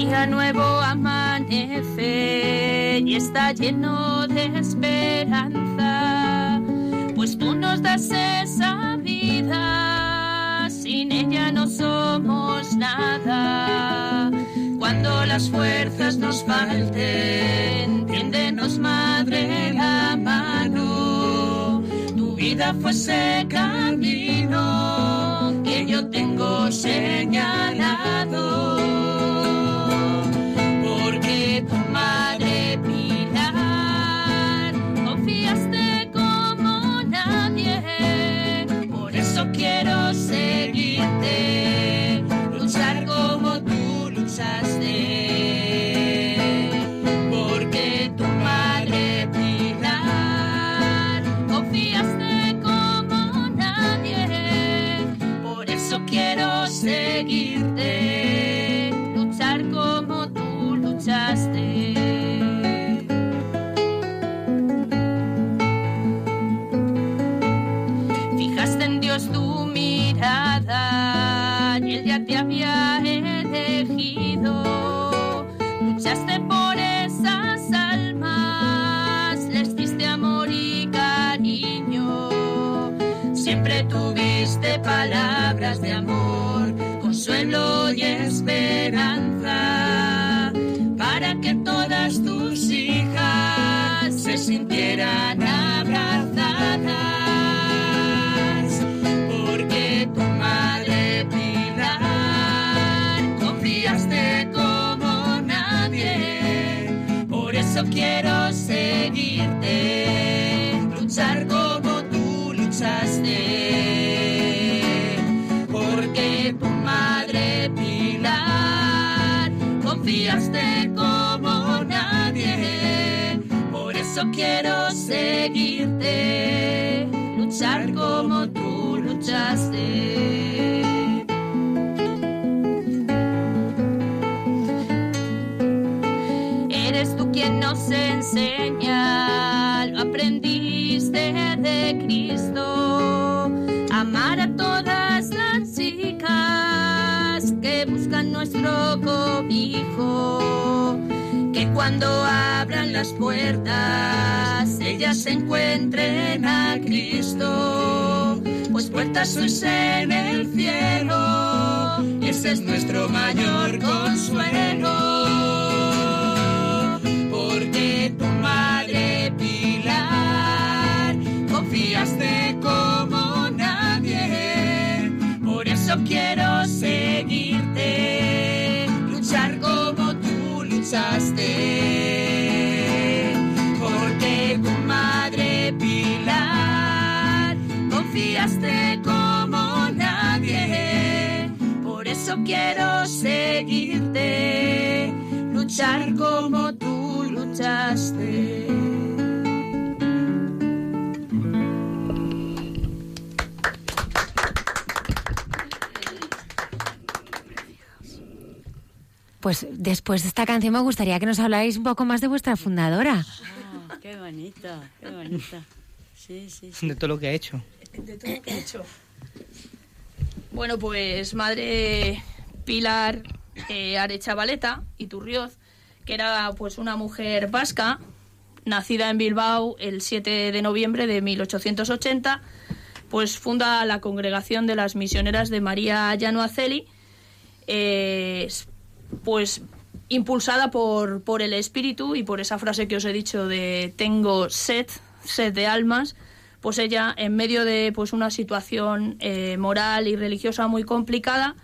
Día nuevo amanece y está lleno de esperanza, pues tú nos das esa vida, sin ella no somos nada. Cuando las fuerzas nos falten, tiéndenos madre la mano, tu vida fue ese camino que yo tengo señalado seguirte, luchar como tú luchaste, porque tu madre Pilar confiaste como nadie, por eso quiero seguirte, tuviste palabras de amor, consuelo y esperanza para que todas tus hijas se sintieran abrazadas. Porque tu madre Pilar confiaste como nadie, por eso quiero seguirte, luchar como tú luchaste. Tu madre Pilar. Confiaste como nadie, por eso quiero seguirte, luchar como tú luchaste. Eres tú quien nos enseña, lo aprendiste de Cristo, cobijo, que cuando abran las puertas ellas encuentren a Cristo, pues puertas sois en el cielo, y ese es nuestro mayor consuelo porque tu madre Pilar confiaste como nadie. Por eso quiero seguirte, Porque tu madre Pilar confiaste como nadie. Por eso quiero seguirte, luchar como tú luchaste. Pues después de esta canción me gustaría que nos habláis un poco más de vuestra fundadora. Ah, qué bonito, qué bonito. Sí, sí, sí. De todo lo que ha hecho. De todo lo que he hecho. Bueno, pues madre Pilar eh, Arechavaleta y Turrioz, que era pues una mujer vasca, nacida en Bilbao el 7 de noviembre de 1880, pues funda la congregación de las misioneras de María Llano Aceli, eh, pues impulsada por, por el espíritu y por esa frase que os he dicho de tengo sed, sed de almas, pues ella en medio de pues una situación eh, moral y religiosa muy complicada,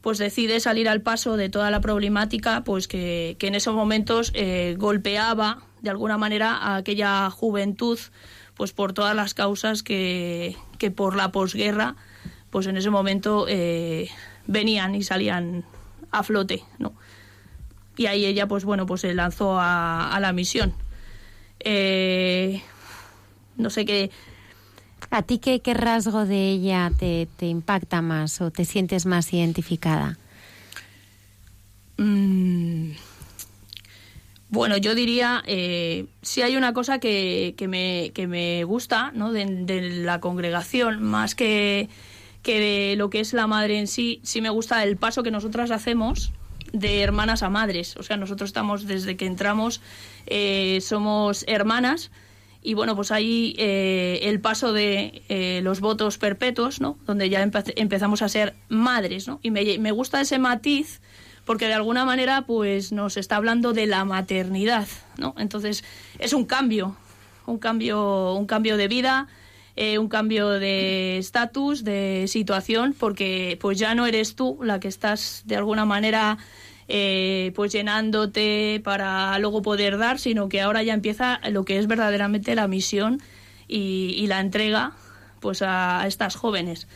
pues decide salir al paso de toda la problemática pues que, que en esos momentos eh, golpeaba de alguna manera a aquella juventud pues por todas las causas que, que por la posguerra pues en ese momento eh, venían y salían a flote no y ahí ella pues bueno pues se lanzó a, a la misión Eh, no sé qué ¿A ti qué, qué rasgo de ella te, te impacta más o te sientes más identificada? Mm, Bueno, yo diría, eh, si hay una cosa que, que, me, que me gusta ¿no? de, de la congregación, más que, que de lo que es la madre en sí, sí me gusta el paso que nosotras hacemos de hermanas a madres. O sea, nosotros estamos, desde que entramos, eh, somos hermanas. Y bueno, pues ahí eh, el paso de eh, los votos perpetuos, ¿no? Donde ya empe- empezamos a ser madres, ¿no? Y me, me gusta ese matiz porque de alguna manera pues nos está hablando de la maternidad, ¿no? Entonces es un cambio, un cambio, un cambio de vida, eh, un cambio de estatus, de situación, porque pues ya no eres tú la que estás de alguna manera eh, pues llenándote para luego poder dar, sino que ahora ya empieza lo que es verdaderamente la misión y, la entrega pues a, estas jóvenes.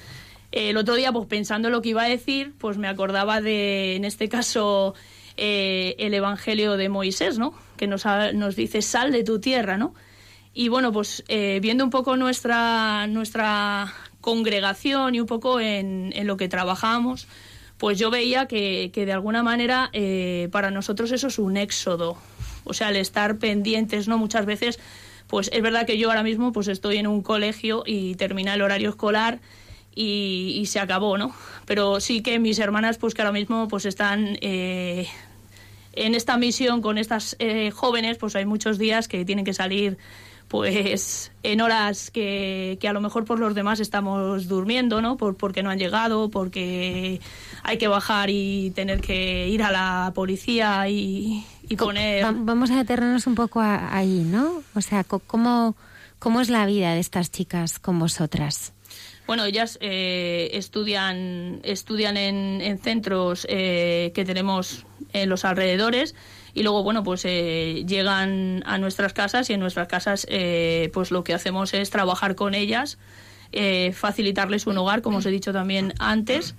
El otro día, pues pensando en lo que iba a decir, pues me acordaba de, en este caso, eh, el Evangelio de Moisés, ¿no? Que nos, nos dice, sal de tu tierra, ¿no? Y bueno, pues eh, viendo un poco nuestra, nuestra congregación y un poco en, en lo que trabajamos, pues yo veía que, que de alguna manera eh, para nosotros eso es un éxodo. O sea, el estar pendientes, ¿no? Muchas veces, pues es verdad que yo ahora mismo pues estoy en un colegio y termina el horario escolar y, y se acabó, ¿no? Pero sí que mis hermanas, pues que ahora mismo pues están eh, en esta misión con estas eh, jóvenes, pues hay muchos días que tienen que salir pues en horas que, que a lo mejor por los demás estamos durmiendo, ¿no? Por, porque no han llegado, porque hay que bajar y tener que ir a la policía y, y poner... Va- Vamos a detenernos un poco a- ahí, ¿no? O sea, ¿cómo, ¿cómo es la vida de estas chicas con vosotras? Bueno, ellas eh, estudian, estudian en, en centros eh, que tenemos en los alrededores y luego, bueno, pues eh, llegan a nuestras casas y en nuestras casas eh, pues lo que hacemos es trabajar con ellas, eh, facilitarles un hogar, como os he dicho también antes.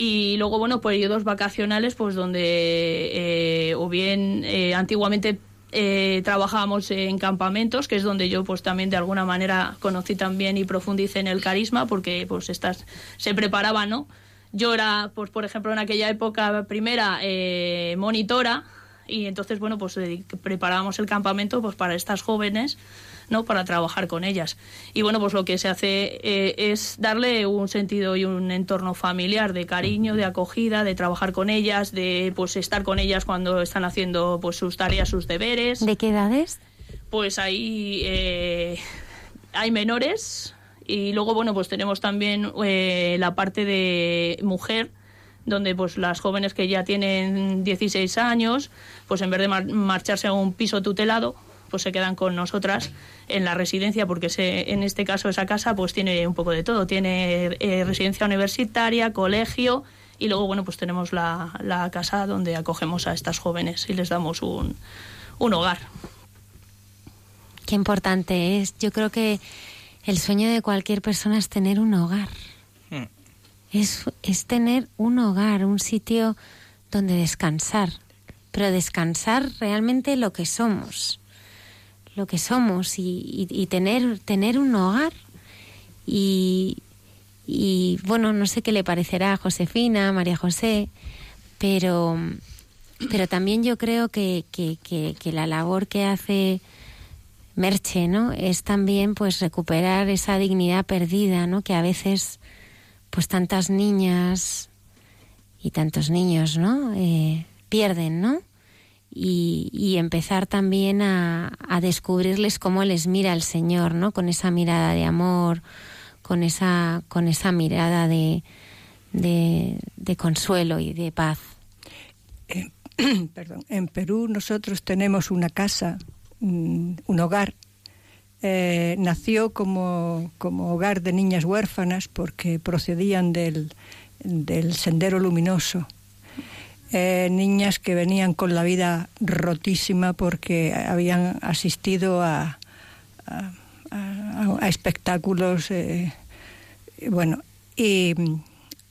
Y luego, bueno, periodos vacacionales, pues donde eh, o bien eh, antiguamente eh, trabajábamos en campamentos, que es donde yo pues también de alguna manera conocí también y profundicé en el carisma, porque pues estas se preparaban, ¿no? Yo era, pues por ejemplo, en aquella época primera eh, monitora y entonces, bueno, pues eh, preparábamos el campamento pues para estas jóvenes ¿no? para trabajar con ellas. Y bueno, pues lo que se hace eh, es darle un sentido y un entorno familiar de cariño, de acogida, de trabajar con ellas, de pues estar con ellas cuando están haciendo pues sus tareas, sus deberes. ¿De qué edades? Pues ahí eh, hay menores y luego bueno pues tenemos también eh, la parte de mujer donde pues las jóvenes que ya tienen 16 años, pues en vez de marcharse a un piso tutelado, pues se quedan con nosotras en la residencia porque se, en este caso esa casa pues tiene un poco de todo. Tiene eh, residencia universitaria colegio y luego bueno pues tenemos la, la, casa donde acogemos a estas jóvenes y les damos un, un hogar. Qué importante es. Yo creo que el sueño de cualquier persona es tener un hogar. Es, es tener un hogar un sitio donde descansar pero descansar realmente lo que somos lo que somos y, tener, tener un hogar. Y, y, bueno, no sé qué le parecerá a Josefina, María José, pero, pero también yo creo que, que, la labor que hace Merche, ¿no? Es también pues recuperar esa dignidad perdida, ¿no? Que a veces pues tantas niñas y tantos niños, ¿no? Eh, pierden, ¿no? y, empezar también a, descubrirles cómo les mira el Señor, ¿no? Con esa mirada de amor, con esa, con esa mirada de, de, consuelo y de paz. perdón, en Perú nosotros tenemos una casa, un, hogar. Eh, nació como, como hogar de niñas huérfanas porque procedían del, del sendero luminoso eh, niñas que venían con la vida rotísima porque habían asistido a, a, espectáculos. Eh, bueno, y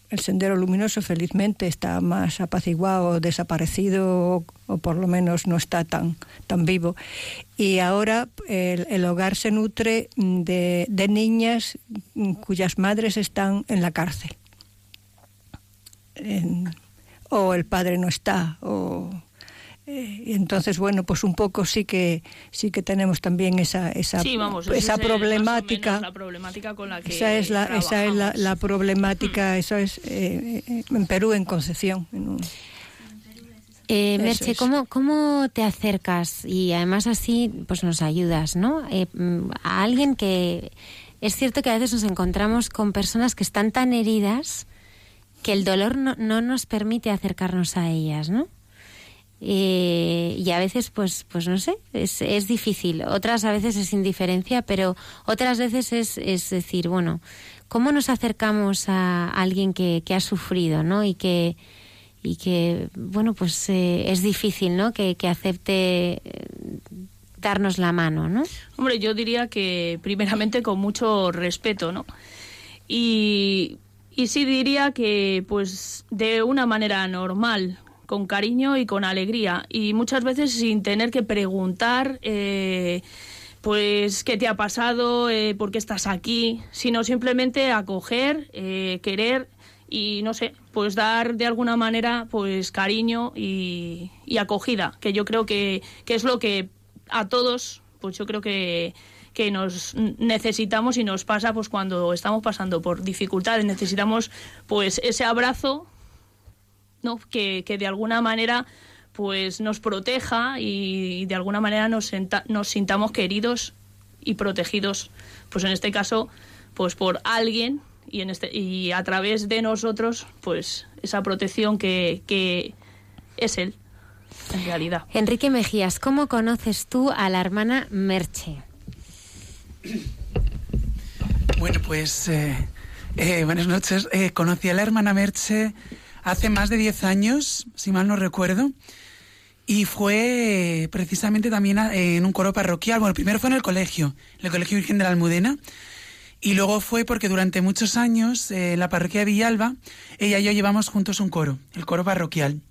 el Sendero Luminoso felizmente está más apaciguado, desaparecido o, por lo menos no está tan, tan vivo. Y ahora el, hogar se nutre de, de, niñas cuyas madres están en la cárcel. O el padre no está o eh, y entonces bueno pues un poco sí que sí que tenemos también esa esa esa problemática la problemática con la que esa es la esa es la, problemática hmm. eso es eh, eh, en Perú en Concepción Merche, ¿cómo, ¿cómo te acercas? Y además así pues nos ayudas, ¿no? Mm, a alguien que... Es cierto que a veces nos encontramos con personas que están tan heridas que el dolor no, no nos permite acercarnos a ellas, ¿no? Eh, y a veces, pues, pues no sé, es, es, difícil. Otras a veces es indiferencia, pero otras veces es, es decir, bueno, ¿cómo nos acercamos a alguien que, ha sufrido, ¿no? Y que, y que bueno, pues eh, es difícil, ¿no? Que, que acepte eh, darnos la mano, ¿no? Hombre, yo diría que primeramente con mucho respeto, ¿no? Y y sí diría que pues de una manera normal, con cariño y con alegría. Y muchas veces sin tener que preguntar eh, pues qué te ha pasado, eh, por qué estás aquí, sino simplemente acoger, eh, querer y no sé, pues dar de alguna manera pues cariño y, y acogida, que yo creo que, que es lo que a todos, pues yo creo que que nos necesitamos y nos pasa pues cuando estamos pasando por dificultades. Necesitamos pues ese abrazo no que, que de alguna manera pues nos proteja y, de alguna manera nos, nos sintamos queridos y protegidos pues en este caso pues por alguien y en este y a través de nosotros pues esa protección que, que es él en realidad. Enrique Mejías, ¿cómo conoces tú a la hermana Merche? Bueno, pues eh, eh, buenas noches. Eh, conocí a la hermana Merche hace más de 10 años, si mal no recuerdo, y fue precisamente también en un coro parroquial. Bueno, primero fue en el colegio, en el Colegio Virgen de la Almudena, y luego fue porque durante muchos años en la parroquia de Villalba, ella y yo llevamos juntos un coro, el coro parroquial.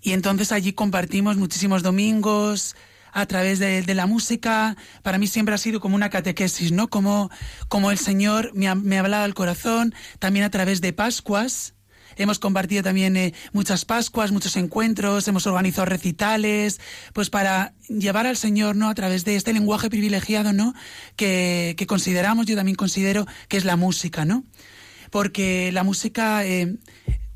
Y entonces allí compartimos muchísimos domingos, a través de, la música, para mí siempre ha sido como una catequesis, ¿no? Como, como el Señor me ha, al corazón, también a través de Pascuas, Hemos compartido también eh, muchas Pascuas, muchos encuentros, hemos organizado recitales, pues para llevar al Señor, ¿no? A través de este lenguaje privilegiado, ¿no? Que, consideramos, yo también considero que es la música, ¿no? Porque la música, eh,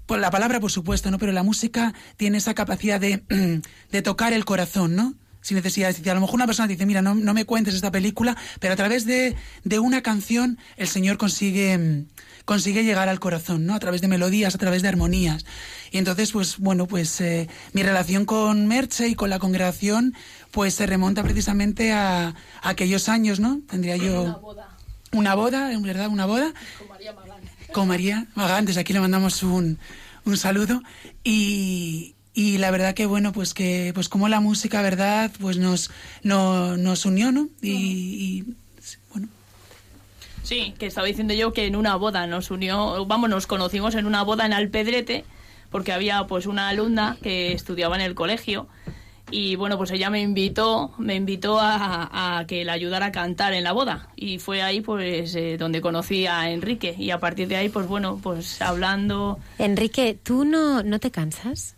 pues la palabra por supuesto, ¿no? Pero la música tiene esa capacidad de, de tocar el corazón, ¿no? Sin necesidad de decir. A lo mejor una persona dice, mira, no, no me cuentes esta película, pero a través de, de una canción el Señor consigue, consigue llegar al corazón, ¿no? A través de melodías, a través de armonías. Y entonces, pues bueno, pues eh, mi relación con Merche y con la congregación, pues se remonta precisamente a, a aquellos años, ¿no? Tendría yo... Una boda. Una boda, en verdad, una boda. Con María Magán. Con María Magán, desde aquí le mandamos un, un saludo. Y, y la verdad que bueno pues que pues como la música verdad pues nos no, nos unió no y, y, bueno. Sí, que estaba diciendo yo que en una boda nos unió, vamos, nos conocimos en una boda en Alpedrete, porque había pues una alumna que estudiaba en el colegio y bueno, pues ella me invitó, me invitó a, a que la ayudara a cantar en la boda y fue ahí pues eh, donde conocí a Enrique y a partir de ahí pues bueno, pues hablando... Enrique, ¿tú no, no te cansas?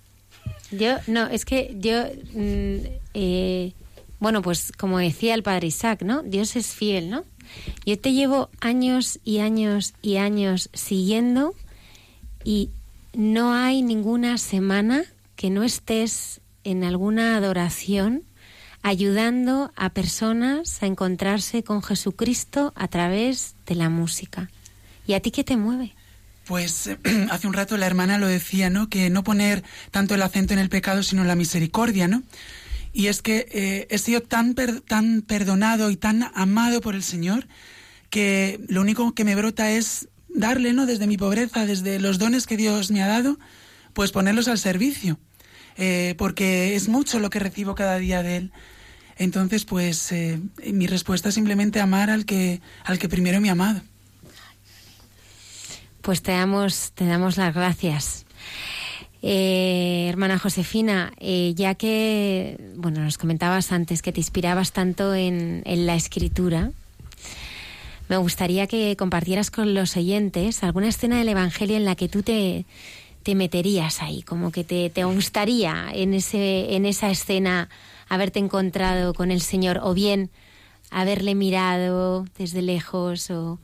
Yo, no, es que yo, mm, eh, bueno, pues como decía el padre Isaac, ¿no? Dios es fiel, ¿no? Yo te llevo años y años y años siguiendo y no hay ninguna semana que no estés en alguna adoración ayudando a personas a encontrarse con Jesucristo a través de la música. ¿Y a ti qué te mueve? Pues hace un rato la hermana lo decía, ¿no? Que no poner tanto el acento en el pecado, sino en la misericordia, ¿no? Y es que eh, he sido tan, per, tan perdonado y tan amado por el Señor que lo único que me brota es darle, ¿no? Desde mi pobreza, desde los dones que Dios me ha dado, pues ponerlos al servicio. Eh, porque es mucho lo que recibo cada día de Él. Entonces, pues eh, mi respuesta es simplemente amar al que, al que primero me ha amado. Pues te damos, te damos las gracias. Eh, hermana Josefina, eh, ya que, bueno, nos comentabas antes que te inspirabas tanto en, la escritura, me gustaría que compartieras con los oyentes alguna escena del Evangelio en la que tú te, te meterías ahí, como que te, te gustaría en, ese, en esa escena haberte encontrado con el Señor o bien haberle mirado desde lejos o...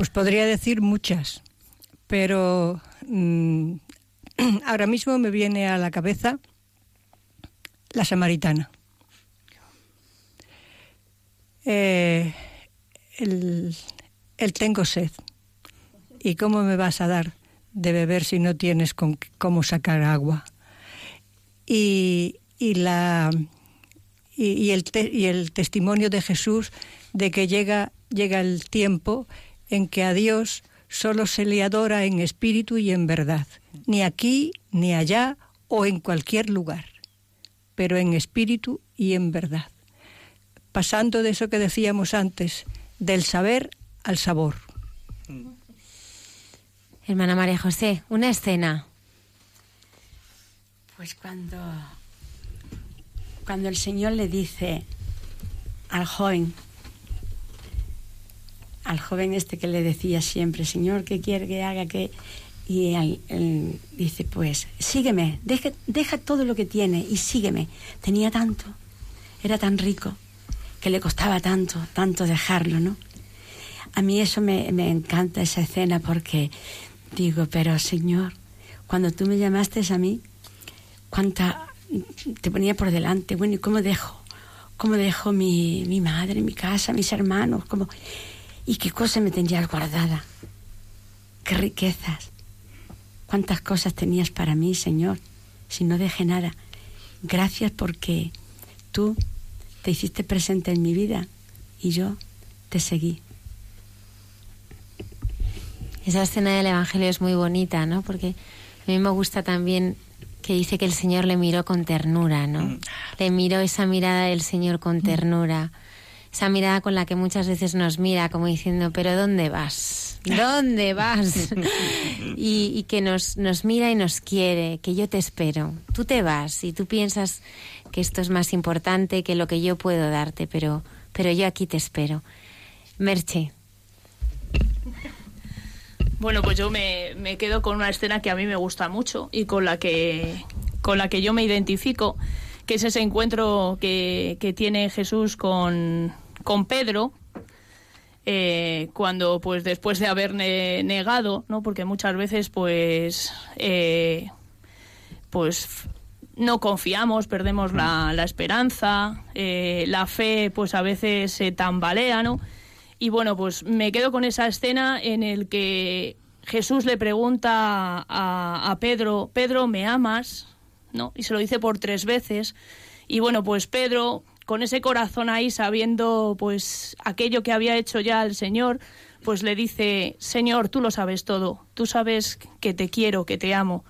Pues podría decir muchas, pero mmm, ahora mismo me viene a la cabeza la samaritana. Eh, el, el, tengo sed. ¿Y cómo me vas a dar de beber si no tienes con, cómo sacar agua? Y, y la, y, el y el testimonio de Jesús de que llega, llega el tiempo en que a Dios solo se le adora en espíritu y en verdad, ni aquí, ni allá o en cualquier lugar, pero en espíritu y en verdad. Pasando de eso que decíamos antes, del saber al sabor. Hermana María José, una escena. Pues cuando, cuando el Señor le dice al joven, al joven este que le decía siempre, Señor, ¿qué quiere que haga? que Y él, dice, pues, sígueme, deja, deja todo lo que tiene y sígueme. Tenía tanto, era tan rico, que le costaba tanto, tanto dejarlo, ¿no? A mí eso me, me encanta, esa escena, porque digo, pero Señor, cuando tú me llamaste a mí, cuánta te ponía por delante, bueno, ¿y cómo dejo? ¿Cómo dejo mi, mi madre, mi casa, mis hermanos? ¿Cómo? ¿Y qué cosa me tendrías guardada? ¿Qué riquezas? ¿Cuántas cosas tenías para mí, Señor? Si no dejé nada. Gracias porque tú te hiciste presente en mi vida y yo te seguí. Esa escena del Evangelio es muy bonita, ¿no? Porque a mí me gusta también que dice que el Señor le miró con ternura, ¿no? Mm. Le miró esa mirada del Señor con ternura. Esa mirada con la que muchas veces nos mira como diciendo, pero ¿dónde vas? ¿Dónde vas? y, y que nos, nos mira y nos quiere, que yo te espero. Tú te vas y tú piensas que esto es más importante que lo que yo puedo darte, pero, pero yo aquí te espero. Merche. Bueno, pues yo me, me quedo con una escena que a mí me gusta mucho y con la que, con la que yo me identifico, que es ese encuentro que, que tiene Jesús con, con Pedro, eh, cuando pues después de haber ne- negado, ¿no? Porque muchas veces pues eh, pues no confiamos, perdemos la, la esperanza, eh, la fe pues a veces se tambalea, ¿no? Y bueno, pues me quedo con esa escena en el que Jesús le pregunta a, a Pedro, Pedro, ¿me amas? ¿No? Y se lo dice por tres veces. Y bueno, pues Pedro, con ese corazón ahí, sabiendo pues aquello que había hecho ya el Señor, pues le dice, Señor, tú lo sabes todo, tú sabes que te quiero, que te amo.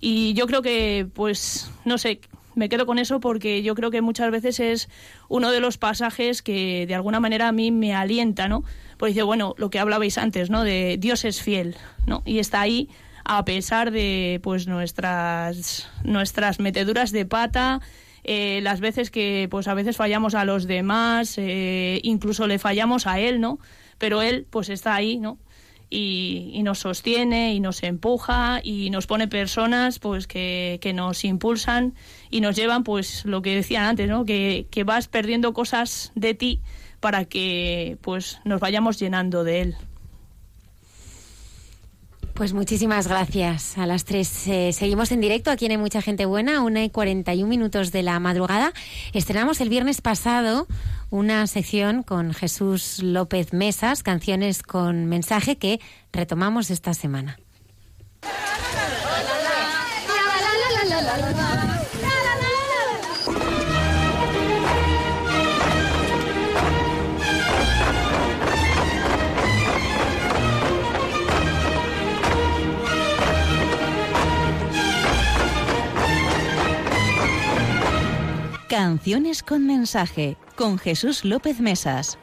Y yo creo que, pues, no sé, me quedo con eso porque yo creo que muchas veces es uno de los pasajes que de alguna manera a mí me alienta, ¿no? Pues dice, bueno, lo que hablabais antes, ¿no? De Dios es fiel, ¿no? Y está ahí a pesar de, pues, nuestras, nuestras meteduras de pata, eh, las veces que, pues, a veces fallamos a los demás, eh, incluso le fallamos a Él, ¿no? Pero Él, pues, está ahí, ¿no? y, nos sostiene y nos empuja y nos pone personas pues que, que nos impulsan y nos llevan pues lo que decían antes no que, que vas perdiendo cosas de ti para que pues nos vayamos llenando de él Pues muchísimas gracias a las tres. Eh, seguimos en directo aquí en Hay Mucha Gente Buena, una y 41 minutos de la madrugada. Estrenamos el viernes pasado una sección con Jesús López Mesas, canciones con mensaje que retomamos esta semana. Canciones con mensaje con Jesús López Mesas.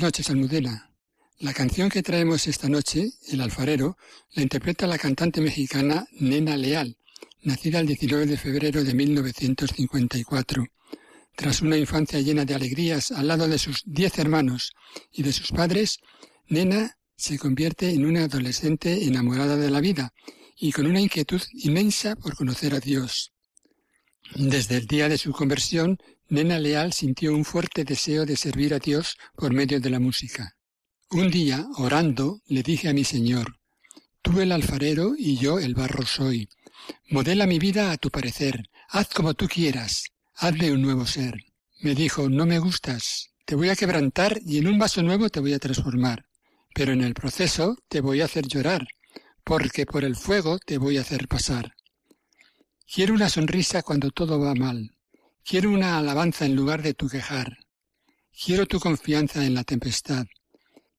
Noches, Almudena. La canción que traemos esta noche, El alfarero, la interpreta la cantante mexicana Nena Leal, nacida el 19 de febrero de 1954. Tras una infancia llena de alegrías al lado de sus diez hermanos y de sus padres, Nena se convierte en una adolescente enamorada de la vida y con una inquietud inmensa por conocer a Dios. Desde el día de su conversión, Nena Leal sintió un fuerte deseo de servir a Dios por medio de la música. Un día, orando, le dije a mi Señor, Tú el alfarero y yo el barro soy. Modela mi vida a tu parecer, haz como tú quieras, hazme un nuevo ser. Me dijo, no me gustas, te voy a quebrantar y en un vaso nuevo te voy a transformar. Pero en el proceso te voy a hacer llorar, porque por el fuego te voy a hacer pasar. Quiero una sonrisa cuando todo va mal. Quiero una alabanza en lugar de tu quejar. Quiero tu confianza en la tempestad.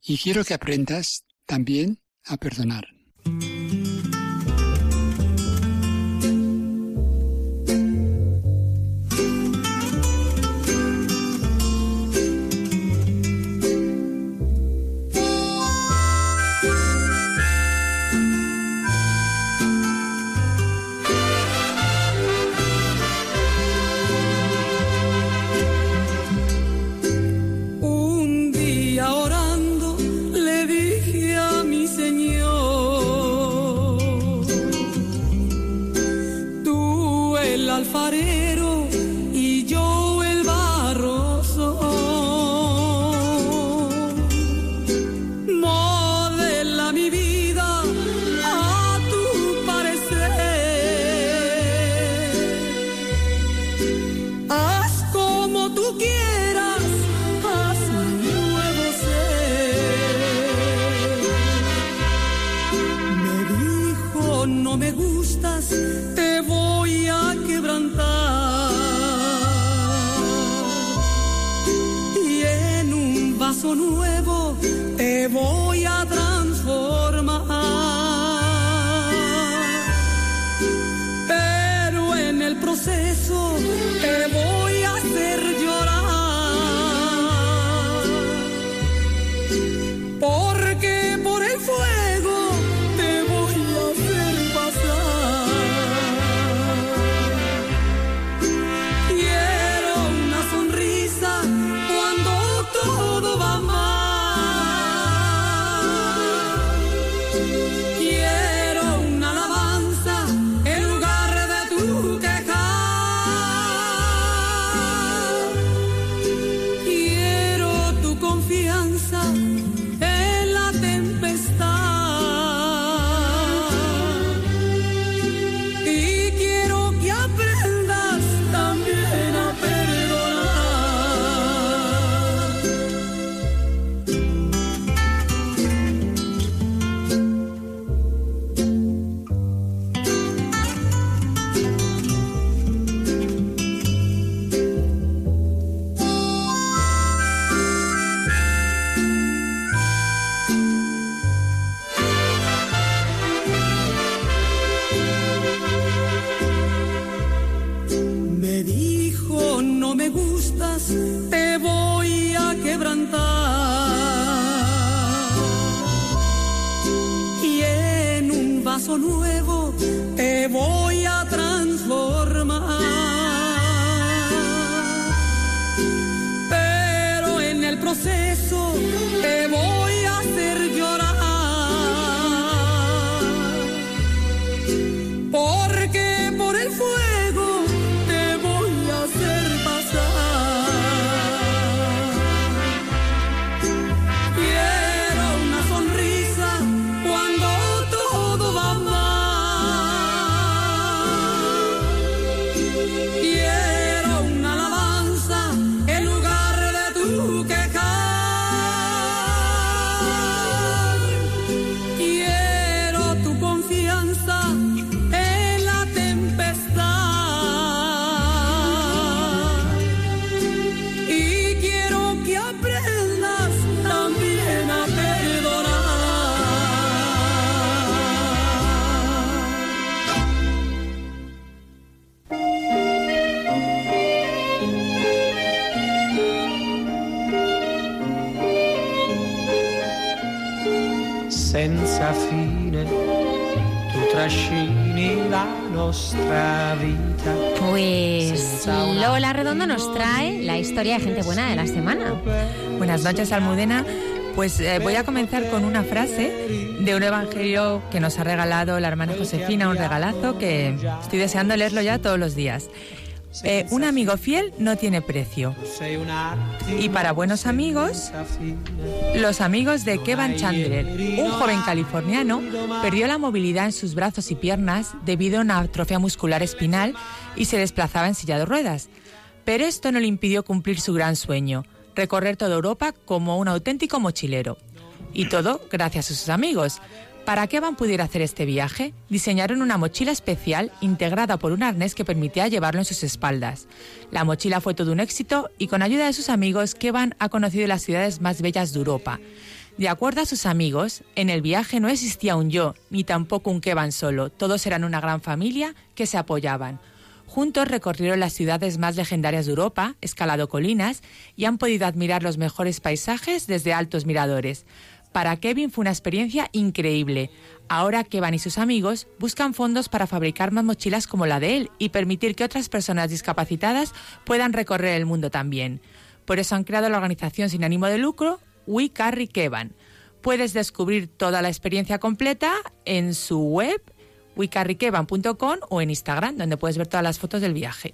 Y quiero que aprendas también a perdonar. Historia gente buena de la semana. Buenas noches, Almudena. Pues eh, voy a comenzar con una frase de un evangelio que nos ha regalado la hermana Josefina, un regalazo que estoy deseando leerlo ya todos los días. Eh, un amigo fiel no tiene precio. Y para buenos amigos, los amigos de Kevin Chandler, un joven californiano, perdió la movilidad en sus brazos y piernas debido a una atrofia muscular espinal y se desplazaba en silla de ruedas. Pero esto no le impidió cumplir su gran sueño, recorrer toda Europa como un auténtico mochilero. Y todo gracias a sus amigos. Para que Evan pudiera hacer este viaje, diseñaron una mochila especial integrada por un arnés que permitía llevarlo en sus espaldas. La mochila fue todo un éxito y con ayuda de sus amigos, Kevan ha conocido las ciudades más bellas de Europa. De acuerdo a sus amigos, en el viaje no existía un yo, ni tampoco un Kevan solo, todos eran una gran familia que se apoyaban. Juntos recorrieron las ciudades más legendarias de Europa, escalado colinas y han podido admirar los mejores paisajes desde altos miradores. Para Kevin fue una experiencia increíble. Ahora Kevin y sus amigos buscan fondos para fabricar más mochilas como la de él y permitir que otras personas discapacitadas puedan recorrer el mundo también. Por eso han creado la organización sin ánimo de lucro We Carry Kevan. Puedes descubrir toda la experiencia completa en su web wecarrykevan.com o en Instagram, donde puedes ver todas las fotos del viaje.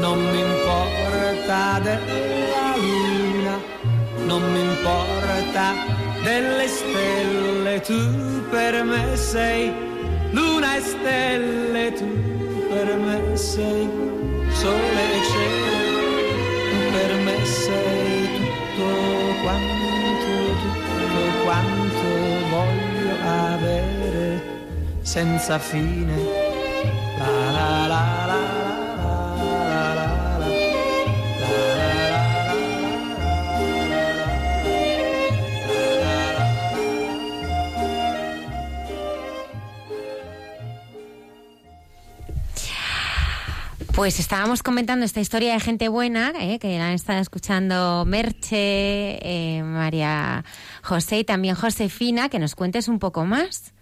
Non mi importa della luna, non mi importa delle stelle, tu per me sei luna e stelle tu per me sei sole e cielo, tu per me sei tutto quanto, tutto quanto voglio avere senza fine. La la la. Pues estábamos comentando esta historia de gente buena, eh, que la han estado escuchando Merche, eh, María José y también Josefina, que nos cuentes un poco más.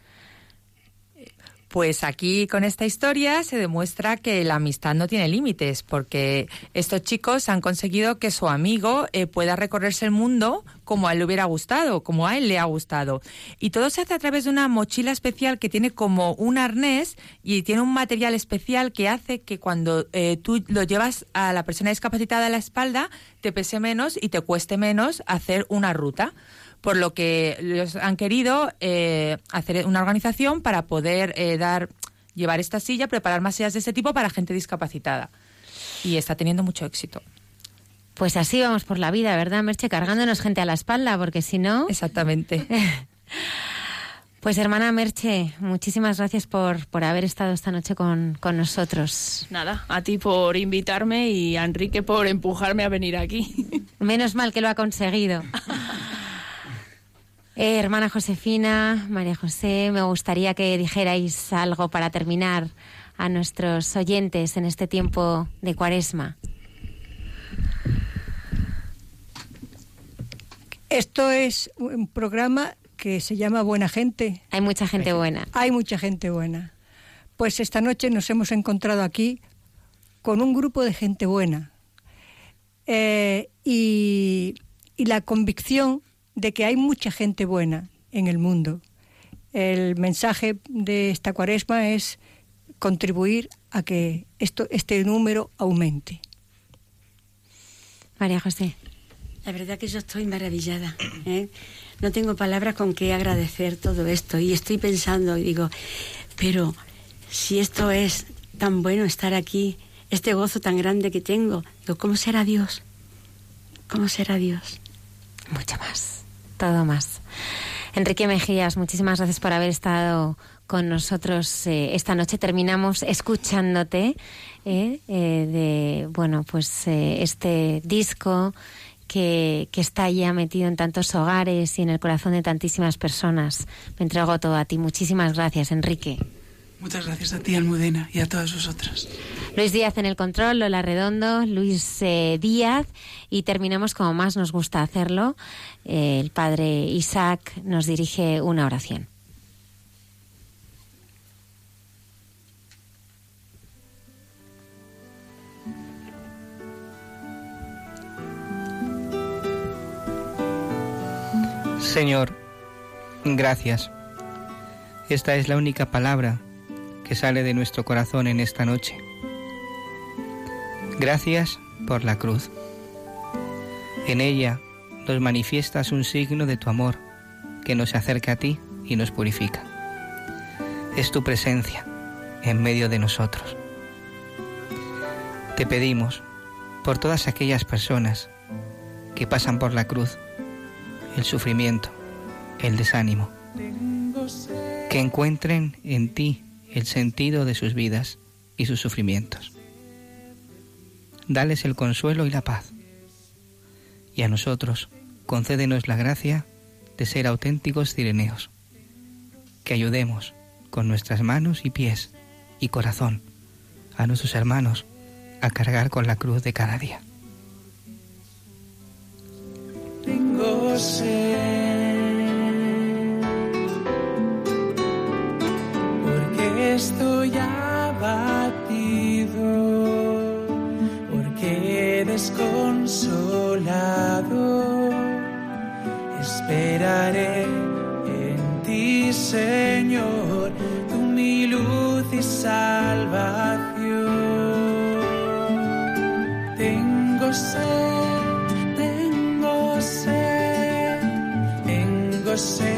Pues aquí con esta historia se demuestra que la amistad no tiene límites, porque estos chicos han conseguido que su amigo eh, pueda recorrerse el mundo como a él le hubiera gustado, como a él le ha gustado. Y todo se hace a través de una mochila especial que tiene como un arnés y tiene un material especial que hace que cuando eh, tú lo llevas a la persona discapacitada a la espalda, te pese menos y te cueste menos hacer una ruta por lo que ellos han querido eh, hacer una organización para poder eh, dar llevar esta silla, preparar más sillas de ese tipo para gente discapacitada. Y está teniendo mucho éxito. Pues así vamos por la vida, ¿verdad, Merche? Cargándonos gente a la espalda, porque si no... Exactamente. Pues hermana Merche, muchísimas gracias por, por haber estado esta noche con, con nosotros. Nada, a ti por invitarme y a Enrique por empujarme a venir aquí. Menos mal que lo ha conseguido. Eh, hermana Josefina, María José, me gustaría que dijerais algo para terminar a nuestros oyentes en este tiempo de cuaresma. Esto es un programa que se llama Buena Gente. Hay mucha gente buena. Hay mucha gente buena. Pues esta noche nos hemos encontrado aquí con un grupo de gente buena. Eh, y, y la convicción de que hay mucha gente buena en el mundo. El mensaje de esta cuaresma es contribuir a que esto, este número aumente. María José. La verdad que yo estoy maravillada. ¿eh? No tengo palabras con que agradecer todo esto. Y estoy pensando y digo, pero si esto es tan bueno estar aquí, este gozo tan grande que tengo, digo, ¿cómo será Dios? ¿Cómo será Dios? Mucho más, todo más. Enrique Mejías, muchísimas gracias por haber estado con nosotros eh, esta noche. Terminamos escuchándote eh, eh, de, bueno, pues eh, este disco que, que está ya metido en tantos hogares y en el corazón de tantísimas personas. Me entrego todo a ti. Muchísimas gracias, Enrique. Muchas gracias a ti, Almudena, y a todas vosotras. Luis Díaz en el control, Lola Redondo, Luis eh, Díaz y terminamos como más nos gusta hacerlo. Eh, el padre Isaac nos dirige una oración. Señor, gracias. Esta es la única palabra que sale de nuestro corazón en esta noche. Gracias por la cruz. En ella nos manifiestas un signo de tu amor que nos acerca a ti y nos purifica. Es tu presencia en medio de nosotros. Te pedimos por todas aquellas personas que pasan por la cruz, el sufrimiento, el desánimo, que encuentren en ti el sentido de sus vidas y sus sufrimientos. Dales el consuelo y la paz. Y a nosotros, concédenos la gracia de ser auténticos cireneos, que ayudemos con nuestras manos y pies y corazón a nuestros hermanos a cargar con la cruz de cada día. Tengo sed, estoy abatido, porque desconsolado, esperaré en ti, Señor, tú mi luz y salvación. Tengo sed, tengo sed, tengo sed